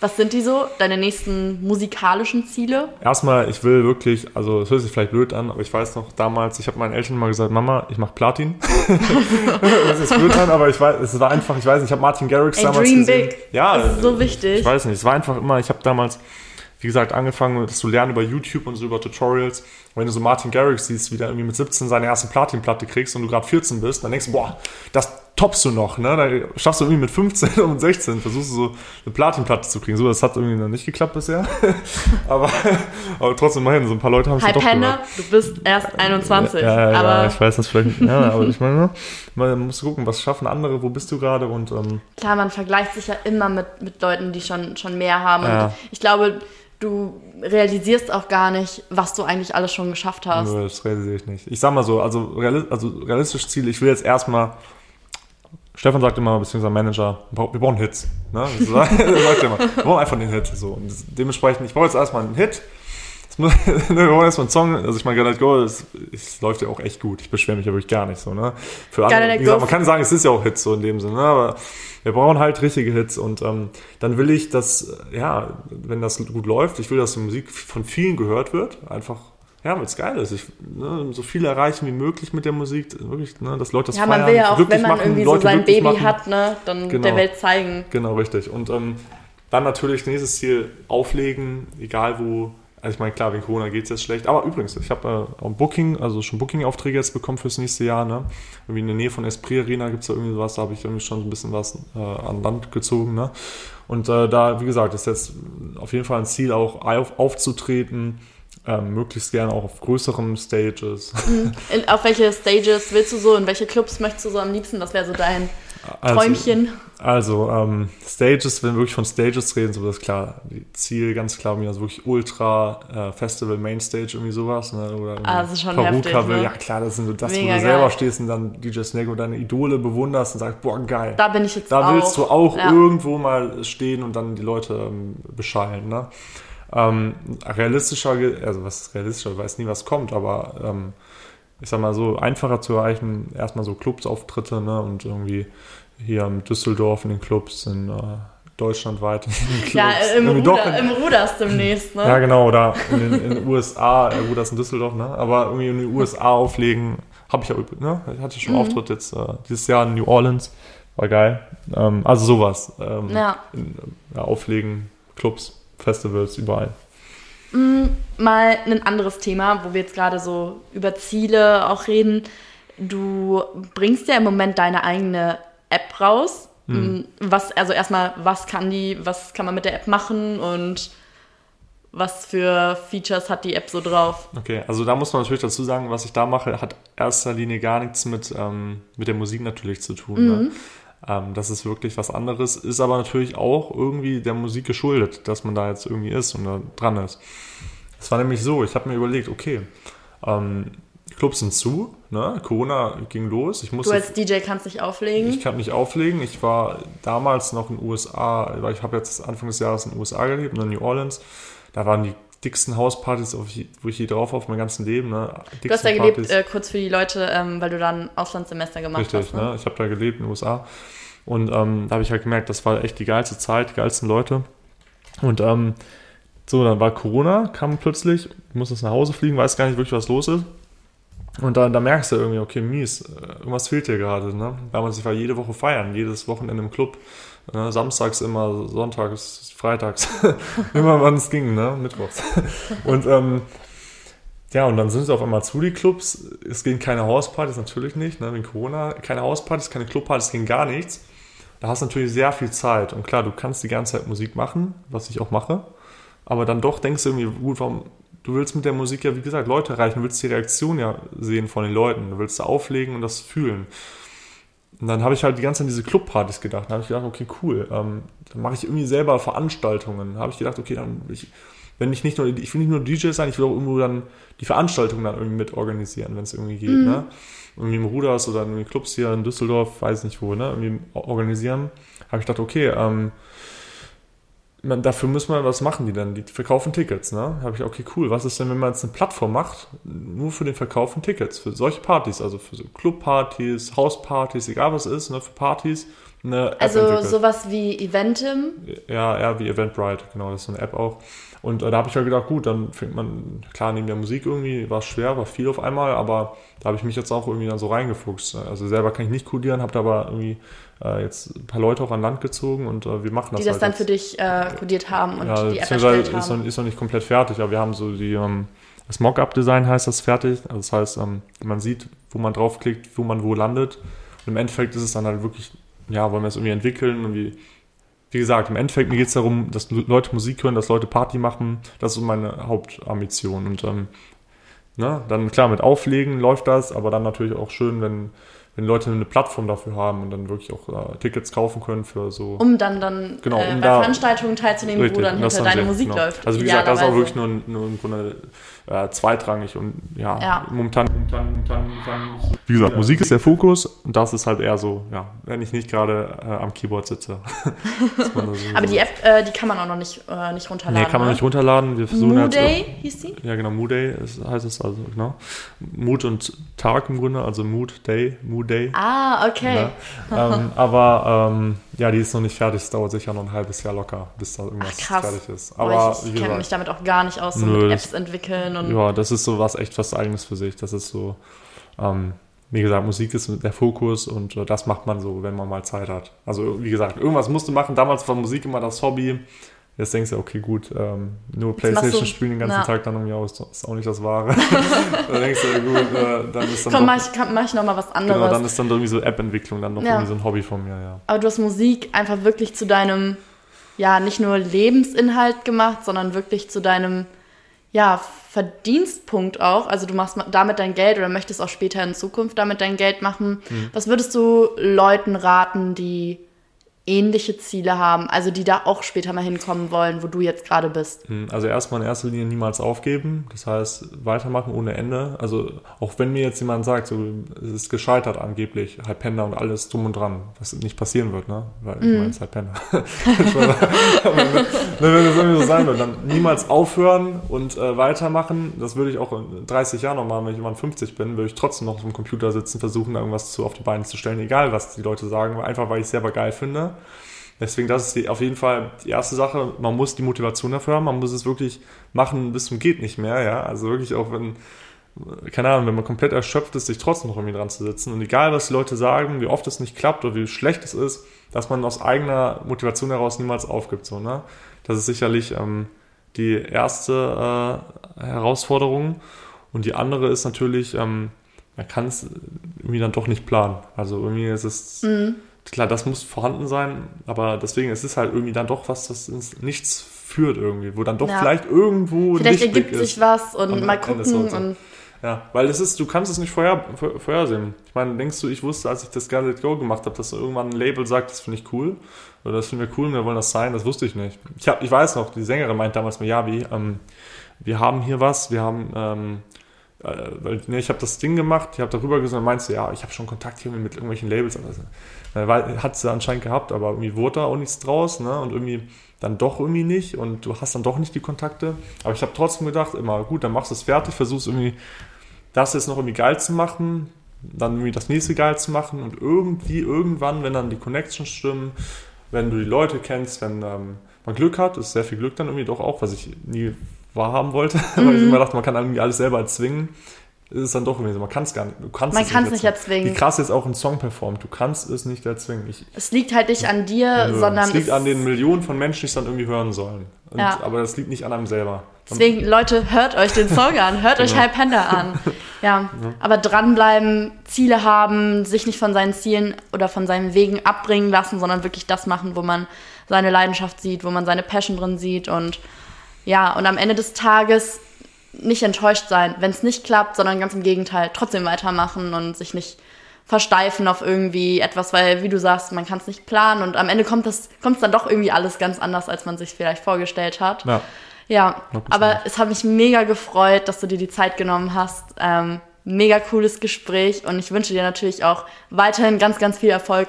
Was sind die so? Deine nächsten musikalischen Ziele? Erstmal, ich will wirklich, also es hört sich vielleicht blöd an, aber ich weiß noch damals, ich habe meinen Eltern mal gesagt, Mama, ich mache Platin. das ist blöd an, aber ich weiß, es war einfach, ich weiß nicht, ich habe Martin Garrix Ey, damals dream gesehen. big. Ja, Das ist so wichtig. Ich weiß nicht, es war einfach immer, ich habe damals, wie gesagt, angefangen, das zu lernen über YouTube und so über Tutorials. Und wenn du so Martin Garrix siehst, wie der irgendwie mit 17 seine erste Platinplatte kriegst und du gerade 14 bist, dann denkst du, boah, das toppst du noch, ne? Da schaffst du irgendwie mit 15 und 16, versuchst du so eine Platinplatte zu kriegen. So, das hat irgendwie noch nicht geklappt bisher. aber, aber trotzdem immerhin, so ein paar Leute haben es Hi doch Penne, gemacht. du bist erst 21. Ja, ja, aber ja, ich weiß das vielleicht nicht. Ja, aber ich meine, man muss gucken, was schaffen andere, wo bist du gerade und ähm, klar, man vergleicht sich ja immer mit, mit Leuten, die schon, schon mehr haben. Ja. Und ich glaube, du realisierst auch gar nicht, was du eigentlich alles schon geschafft hast. Nö, das realisiere ich nicht. Ich sag mal so, also, reali also realistisch Ziel, ich will jetzt erstmal, Stefan sagt immer, beziehungsweise Manager, wir brauchen- Hits. Ne? Das sagt er immer, wir brauchen einfach den Hit. So. Und das- dementsprechend, ich brauche jetzt erstmal einen Hit. Das Wir brauchen erstmal einen Song, also ich meine, Let Go, es, es läuft ja auch echt gut. Ich beschwere mich ja wirklich gar nicht so. Ne? Für andere, gesagt, man kann sagen, es ist ja auch Hits so in dem Sinne, ne? aber wir brauchen halt richtige Hits und ähm, dann will ich, dass, ja, wenn das gut läuft, ich will, dass die Musik von vielen gehört wird, einfach, ja, weil es geil ist. Ich, ne, so viel erreichen wie möglich mit der Musik, wirklich, ne, dass Leute das Ja, man feiern, will ja auch, wenn man machen, irgendwie Leute so sein Baby machen. hat, ne, dann Genau. der Welt zeigen. Genau, richtig. Und ähm, dann natürlich nächstes Ziel auflegen, egal wo. Also ich meine, klar, wegen Corona geht es jetzt schlecht. Aber übrigens, ich habe äh, auch Booking, also schon Booking-Aufträge jetzt bekommen fürs nächste Jahr. Ne? Irgendwie in der Nähe von Esprit Arena gibt es da irgendwie sowas, da habe ich irgendwie schon so ein bisschen was äh, an Land gezogen. Ne? Und äh, da, wie gesagt, ist jetzt auf jeden Fall ein Ziel, auch auf, aufzutreten, ähm, möglichst gerne auch auf größeren Stages. In, auf welche Stages willst du so, in welche Clubs möchtest du so am liebsten? Was wäre so dein Also- Träumchen? Also, ähm, Stages, wenn wir wirklich von Stages reden, so das ist klar. Ziel ganz klar, also wirklich Ultra äh, Festival Mainstage, irgendwie sowas. Ne? Oder ist schon Peruka heftig, ne? Ja, klar, das sind so das, wo Mega du selber geil. stehst und dann DJ Snake und deine Idole bewunderst und sagst, boah, geil. Da bin ich jetzt Da auch. willst du auch Ja. irgendwo mal stehen und dann die Leute ähm, beschallen. Ne? Ähm, realistischer, also was ist realistischer, weiß nie, was kommt, aber ähm, ich sag mal so, einfacher zu erreichen, erstmal so Clubsauftritte ne? und irgendwie hier in Düsseldorf in den Clubs, in äh, deutschlandweit in den Clubs. Ja, im, Ruder, doch in- im Ruders demnächst, ne? ja, genau, oder in den, USA, äh, ist in Düsseldorf, ne? Aber irgendwie in den USA auflegen, habe ich ja, üb- ne? Ich hatte Mhm. schon einen Auftritt jetzt äh, dieses Jahr in New Orleans, war geil. Ähm, also sowas. Ähm, Ja. in, ja, auflegen, Clubs, Festivals, überall. Mal ein anderes Thema, wo wir jetzt gerade so über Ziele auch reden. Du bringst ja im Moment deine eigene App raus. Hm. Was, also erstmal, was kann die, was kann man mit der App machen und was für Features hat die App so drauf? Okay, also da muss man natürlich dazu sagen, was ich da mache, hat erster Linie gar nichts mit, ähm, mit der Musik natürlich zu tun. Ne? Ähm, das ist wirklich was anderes, ist aber natürlich auch irgendwie der Musik geschuldet, dass man da jetzt irgendwie ist und da dran ist. Es war nämlich so, ich habe mir überlegt, okay, ähm, Clubs sind zu, ne? Corona ging los, ich Du musste als DJ kannst dich auflegen. ich kann nicht auflegen. Ich war damals noch in den USA, weil ich habe jetzt Anfang des Jahres in den USA gelebt, in New Orleans. Da waren die dicksten Hauspartys, wo ich je drauf war, auf mein ganzes Leben. Ne? du hast ja gelebt, äh, kurz für die Leute, ähm, weil du dann ein Auslandssemester gemacht Richtig, hast. Ne? ne? ich habe da gelebt in den USA. Und ähm, da habe ich halt gemerkt, das war echt die geilste Zeit, die geilsten Leute. Und ähm, so, dann war Corona, kam plötzlich, ich musste jetzt nach Hause fliegen, weiß gar nicht wirklich, was los ist. Und dann, da merkst du irgendwie, okay, mies, äh, irgendwas fehlt dir gerade. Ne? Damals, ich war jede Woche feiern, jedes Wochenende im Club. Ne? Samstags immer, sonntags, freitags. immer wann es ging, ne? Mittwochs. Und ähm, ja, und dann sind sie auf einmal zu, die Clubs. Es gehen keine Hauspartys, natürlich nicht, ne, wegen Corona. Keine Hauspartys, keine Clubpartys, ging gar nichts. Da hast du natürlich sehr viel Zeit. Und klar, du kannst die ganze Zeit Musik machen, was ich auch mache. Aber dann doch denkst du irgendwie, gut, warum, du willst mit der Musik ja, wie gesagt, Leute erreichen, du willst die Reaktion ja sehen von den Leuten. Du willst da auflegen und das fühlen. Und dann habe ich halt die ganze Zeit an diese Clubpartys gedacht. Dann habe ich gedacht, okay, cool. Ähm, dann mache ich irgendwie selber Veranstaltungen. Dann habe ich gedacht, okay, dann ich, wenn ich nicht nur, ich will nicht nur DJ sein, ich will auch irgendwo dann die Veranstaltung dann irgendwie mit organisieren, wenn es irgendwie geht, ne? Irgendwie im Ruders oder in Clubs hier in Düsseldorf, weiß nicht wo, ne? Irgendwie organisieren. Habe ich gedacht, okay, ähm, man, dafür müssen wir, was machen die dann? Die verkaufen Tickets, ne? Habe ich, okay, cool. Was ist denn, wenn man jetzt eine Plattform macht, nur für den Verkauf von Tickets, für solche Partys, also für so Clubpartys, Hauspartys, egal was ist, ne, für Partys, eine App Also entwickelt. sowas wie Eventim. Ja, eher wie Eventbrite, genau, das ist so eine App auch. Und äh, da habe ich halt gedacht, gut, dann fängt man, klar, neben der Musik irgendwie, war schwer, war viel auf einmal, aber da habe ich mich jetzt auch irgendwie dann so reingefuchst. Also selber kann ich nicht codieren, habe da aber irgendwie äh, jetzt ein paar Leute auch an Land gezogen und äh, wir machen das die das halt dann jetzt. für dich äh, codiert haben und ja, die App erstellt ist noch, haben. ist noch nicht komplett fertig, aber wir haben so die, ähm, das Mockup-Design heißt das fertig. Also das heißt, ähm, man sieht, wo man draufklickt, wo man wo landet. Und im Endeffekt ist es dann halt wirklich, ja, wollen wir es irgendwie entwickeln, irgendwie wie gesagt, im Endeffekt mir geht es darum, dass Leute Musik hören, dass Leute Party machen. Das ist so meine Hauptambition. Und ähm, ne, dann klar, mit Auflegen läuft das, aber dann natürlich auch schön, wenn, wenn Leute eine Plattform dafür haben und dann wirklich auch äh, Tickets kaufen können für so. Um dann, dann Genau, äh, um bei da- Veranstaltungen teilzunehmen, wo Richtig, dann und das hinter dann deine sehen, Musik genau. läuft. Also wie gesagt, das ist auch wirklich nur, nur im Grunde äh, zweitrangig und ja, Ja. Momentan, momentan, momentan, momentan. Wie gesagt, Musik ist der Fokus und das ist halt eher so, ja, wenn ich nicht gerade äh, am Keyboard sitze. So- Aber die App, äh, die kann man auch noch nicht, äh, nicht runterladen. Nee, kann man ne? nicht runterladen. Wir versuchen jetzt- Mooday hieß die? Ja, genau, Mood Day ist, heißt es also, genau. Mood und Tag im Grunde, also Mood Day, Mood Day. Ah, okay. Ja. ähm, aber ähm, ja, die ist noch nicht fertig. Es dauert sicher noch ein halbes Jahr locker, bis da irgendwas Ach, fertig ist. Aber ich, ich kenne mich damit auch gar nicht aus, so Nö, mit das- Apps entwickeln und ja, das ist so was echt was Eigenes für sich. Das ist so, ähm, wie gesagt, Musik ist der Fokus und äh, das macht man so, wenn man mal Zeit hat. Also wie gesagt, irgendwas musst du machen. Damals war Musik immer das Hobby. Jetzt denkst du, okay, gut, ähm, nur Playstation spielen den ganzen ja. Tag dann irgendwie aus, ist auch nicht das Wahre. da denkst du, gut, äh, dann ist dann komm, doch- mach ich, komm, mach ich noch mal was anderes. Genau, dann ist dann irgendwie so App-Entwicklung dann noch Ja. irgendwie so ein Hobby von mir, ja. Aber du hast Musik einfach wirklich zu deinem, ja, nicht nur Lebensinhalt gemacht, sondern wirklich zu deinem, ja, Verdienstpunkt auch. Also du machst ma- damit dein Geld oder möchtest auch später in Zukunft damit dein Geld machen. Mhm. Was würdest du Leuten raten, die ähnliche Ziele haben, also die da auch später mal hinkommen wollen, wo du jetzt gerade bist? Hm, Also erstmal in erster Linie niemals aufgeben, das heißt weitermachen ohne Ende. Also auch wenn mir jetzt jemand sagt, so, es ist gescheitert angeblich, Panda und alles drum und dran, was nicht passieren wird, ne? Weil ich meine, es ist. Aber wenn, das irgendwie so sein wird, dann niemals aufhören und äh, weitermachen. Das würde ich auch in 30 Jahren noch machen, wenn ich irgendwann 50 bin, würde ich trotzdem noch auf dem Computer sitzen, versuchen irgendwas zu, auf die Beine zu stellen, egal was die Leute sagen, einfach weil ich es selber geil finde. Deswegen, das ist die, auf jeden Fall die erste Sache. Man muss die Motivation dafür haben. Man muss es wirklich machen bis zum geht nicht mehr, ja. Also wirklich auch wenn, keine Ahnung, wenn man komplett erschöpft ist, sich trotzdem noch irgendwie dran zu sitzen. Und egal, was die Leute sagen, wie oft es nicht klappt oder wie schlecht es ist, dass man aus eigener Motivation heraus niemals aufgibt, so, ne. Das ist sicherlich ähm, die erste äh, Herausforderung. Und die andere ist natürlich, ähm, man kann es irgendwie dann doch nicht planen. Also irgendwie ist es, klar, das muss vorhanden sein, aber deswegen ist es halt irgendwie dann doch was, das ins Nichts führt irgendwie, wo dann doch Ja. vielleicht irgendwo Vielleicht Lichtblick ergibt sich was und mal gucken und Ja, weil es ist, du kannst es nicht vorher, vor- vorhersehen. Ich meine, denkst du, ich wusste, als ich das Guy Let Go gemacht habe, dass irgendwann ein Label sagt, das finde ich cool oder das finden wir cool und wir wollen das sein, das wusste ich nicht. Ich, hab, ich weiß noch, die Sängerin meint damals mir, ja, wie, ähm, wir haben hier was, wir haben, ähm, äh, weil, ne, ich habe das Ding gemacht, ich habe darüber gesungen, meinst du, ja, ich habe schon Kontakt hier mit irgendwelchen Labels. Also, hat sie anscheinend gehabt, aber irgendwie wurde da auch nichts draus, ne? Und irgendwie dann doch irgendwie nicht und du hast dann doch nicht die Kontakte. Aber ich habe trotzdem gedacht, immer gut, dann machst du es fertig, versuchst irgendwie das jetzt noch irgendwie geil zu machen, dann irgendwie das nächste geil zu machen und irgendwie, irgendwann, wenn dann die Connections stimmen, wenn du die Leute kennst, wenn ähm, man Glück hat, ist sehr viel Glück dann irgendwie doch auch, was ich nie wahrhaben wollte, weil ich immer dachte, man kann irgendwie alles selber erzwingen, ist es dann doch so, man kann es gar nicht, du kannst Man es kann's nicht erzwingen. Wie krass jetzt auch ein Song performt, du kannst es nicht erzwingen. Ich, es liegt halt nicht an dir, sondern es liegt es- an den Millionen von Menschen, die es dann irgendwie hören sollen. Und, Ja. Aber das liegt nicht an einem selber. Deswegen, Leute, hört euch den Song an, hört euch Genau. Hype Panda an. Ja, aber dranbleiben, Ziele haben, sich nicht von seinen Zielen oder von seinen Wegen abbringen lassen, sondern wirklich das machen, wo man seine Leidenschaft sieht, wo man seine Passion drin sieht und ja, und am Ende des Tages nicht enttäuscht sein, wenn es nicht klappt, sondern ganz im Gegenteil, trotzdem weitermachen und sich nicht versteifen auf irgendwie etwas, weil, wie du sagst, man kann es nicht planen und am Ende kommt es dann doch irgendwie alles ganz anders, als man sich vielleicht vorgestellt hat. Ja. Ja, 100%. aber es hat mich mega gefreut, dass du dir die Zeit genommen hast. Ähm, mega cooles Gespräch und ich wünsche dir natürlich auch weiterhin ganz, ganz viel Erfolg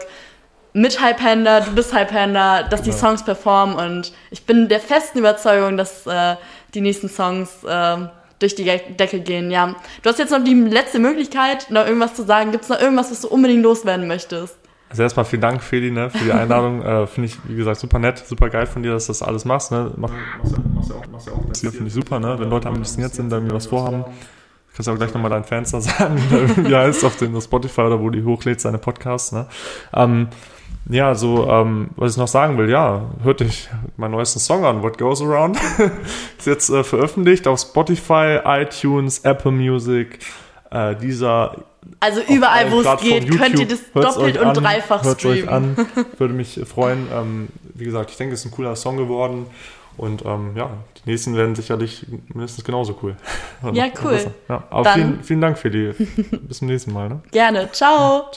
mit Panda. Du bist Panda, dass die. Songs performen und ich bin der festen Überzeugung, dass äh, die nächsten Songs ähm, durch die Decke gehen. Ja, du hast jetzt noch die letzte Möglichkeit, noch irgendwas zu sagen. Gibt es noch irgendwas, was du unbedingt loswerden möchtest? Also erstmal vielen Dank, Feli, ne, für die Einladung. äh, finde ich, wie gesagt, super nett, super geil von dir, dass du das alles machst. Ne? Mach, machst, ja, machst auch, machst ja auch das finde ich super, ne? Wenn Leute ambitioniert sind, da irgendwie was vorhaben. Kannst du auch gleich nochmal deinen Fans da sagen, wie heißt, auf den Spotify oder wo die hochlädt, seine Podcasts. Ne? Ähm, ja, so, ähm, was ich noch sagen will, ja, hört euch meinen neuesten Song an, What Goes Around. ist jetzt äh, veröffentlicht auf Spotify, iTunes, Apple Music, äh, dieser. Also überall, wo es geht, könnt ihr das Hört's doppelt und an, dreifach hört streamen. Euch an, würde mich freuen. Ähm, wie gesagt, ich denke, es ist ein cooler Song geworden. Und ähm, ja, die nächsten werden sicherlich mindestens genauso cool. Ja, cool. Ja, aber vielen, vielen Dank für die. Bis zum nächsten Mal. Ne? Gerne. Ciao.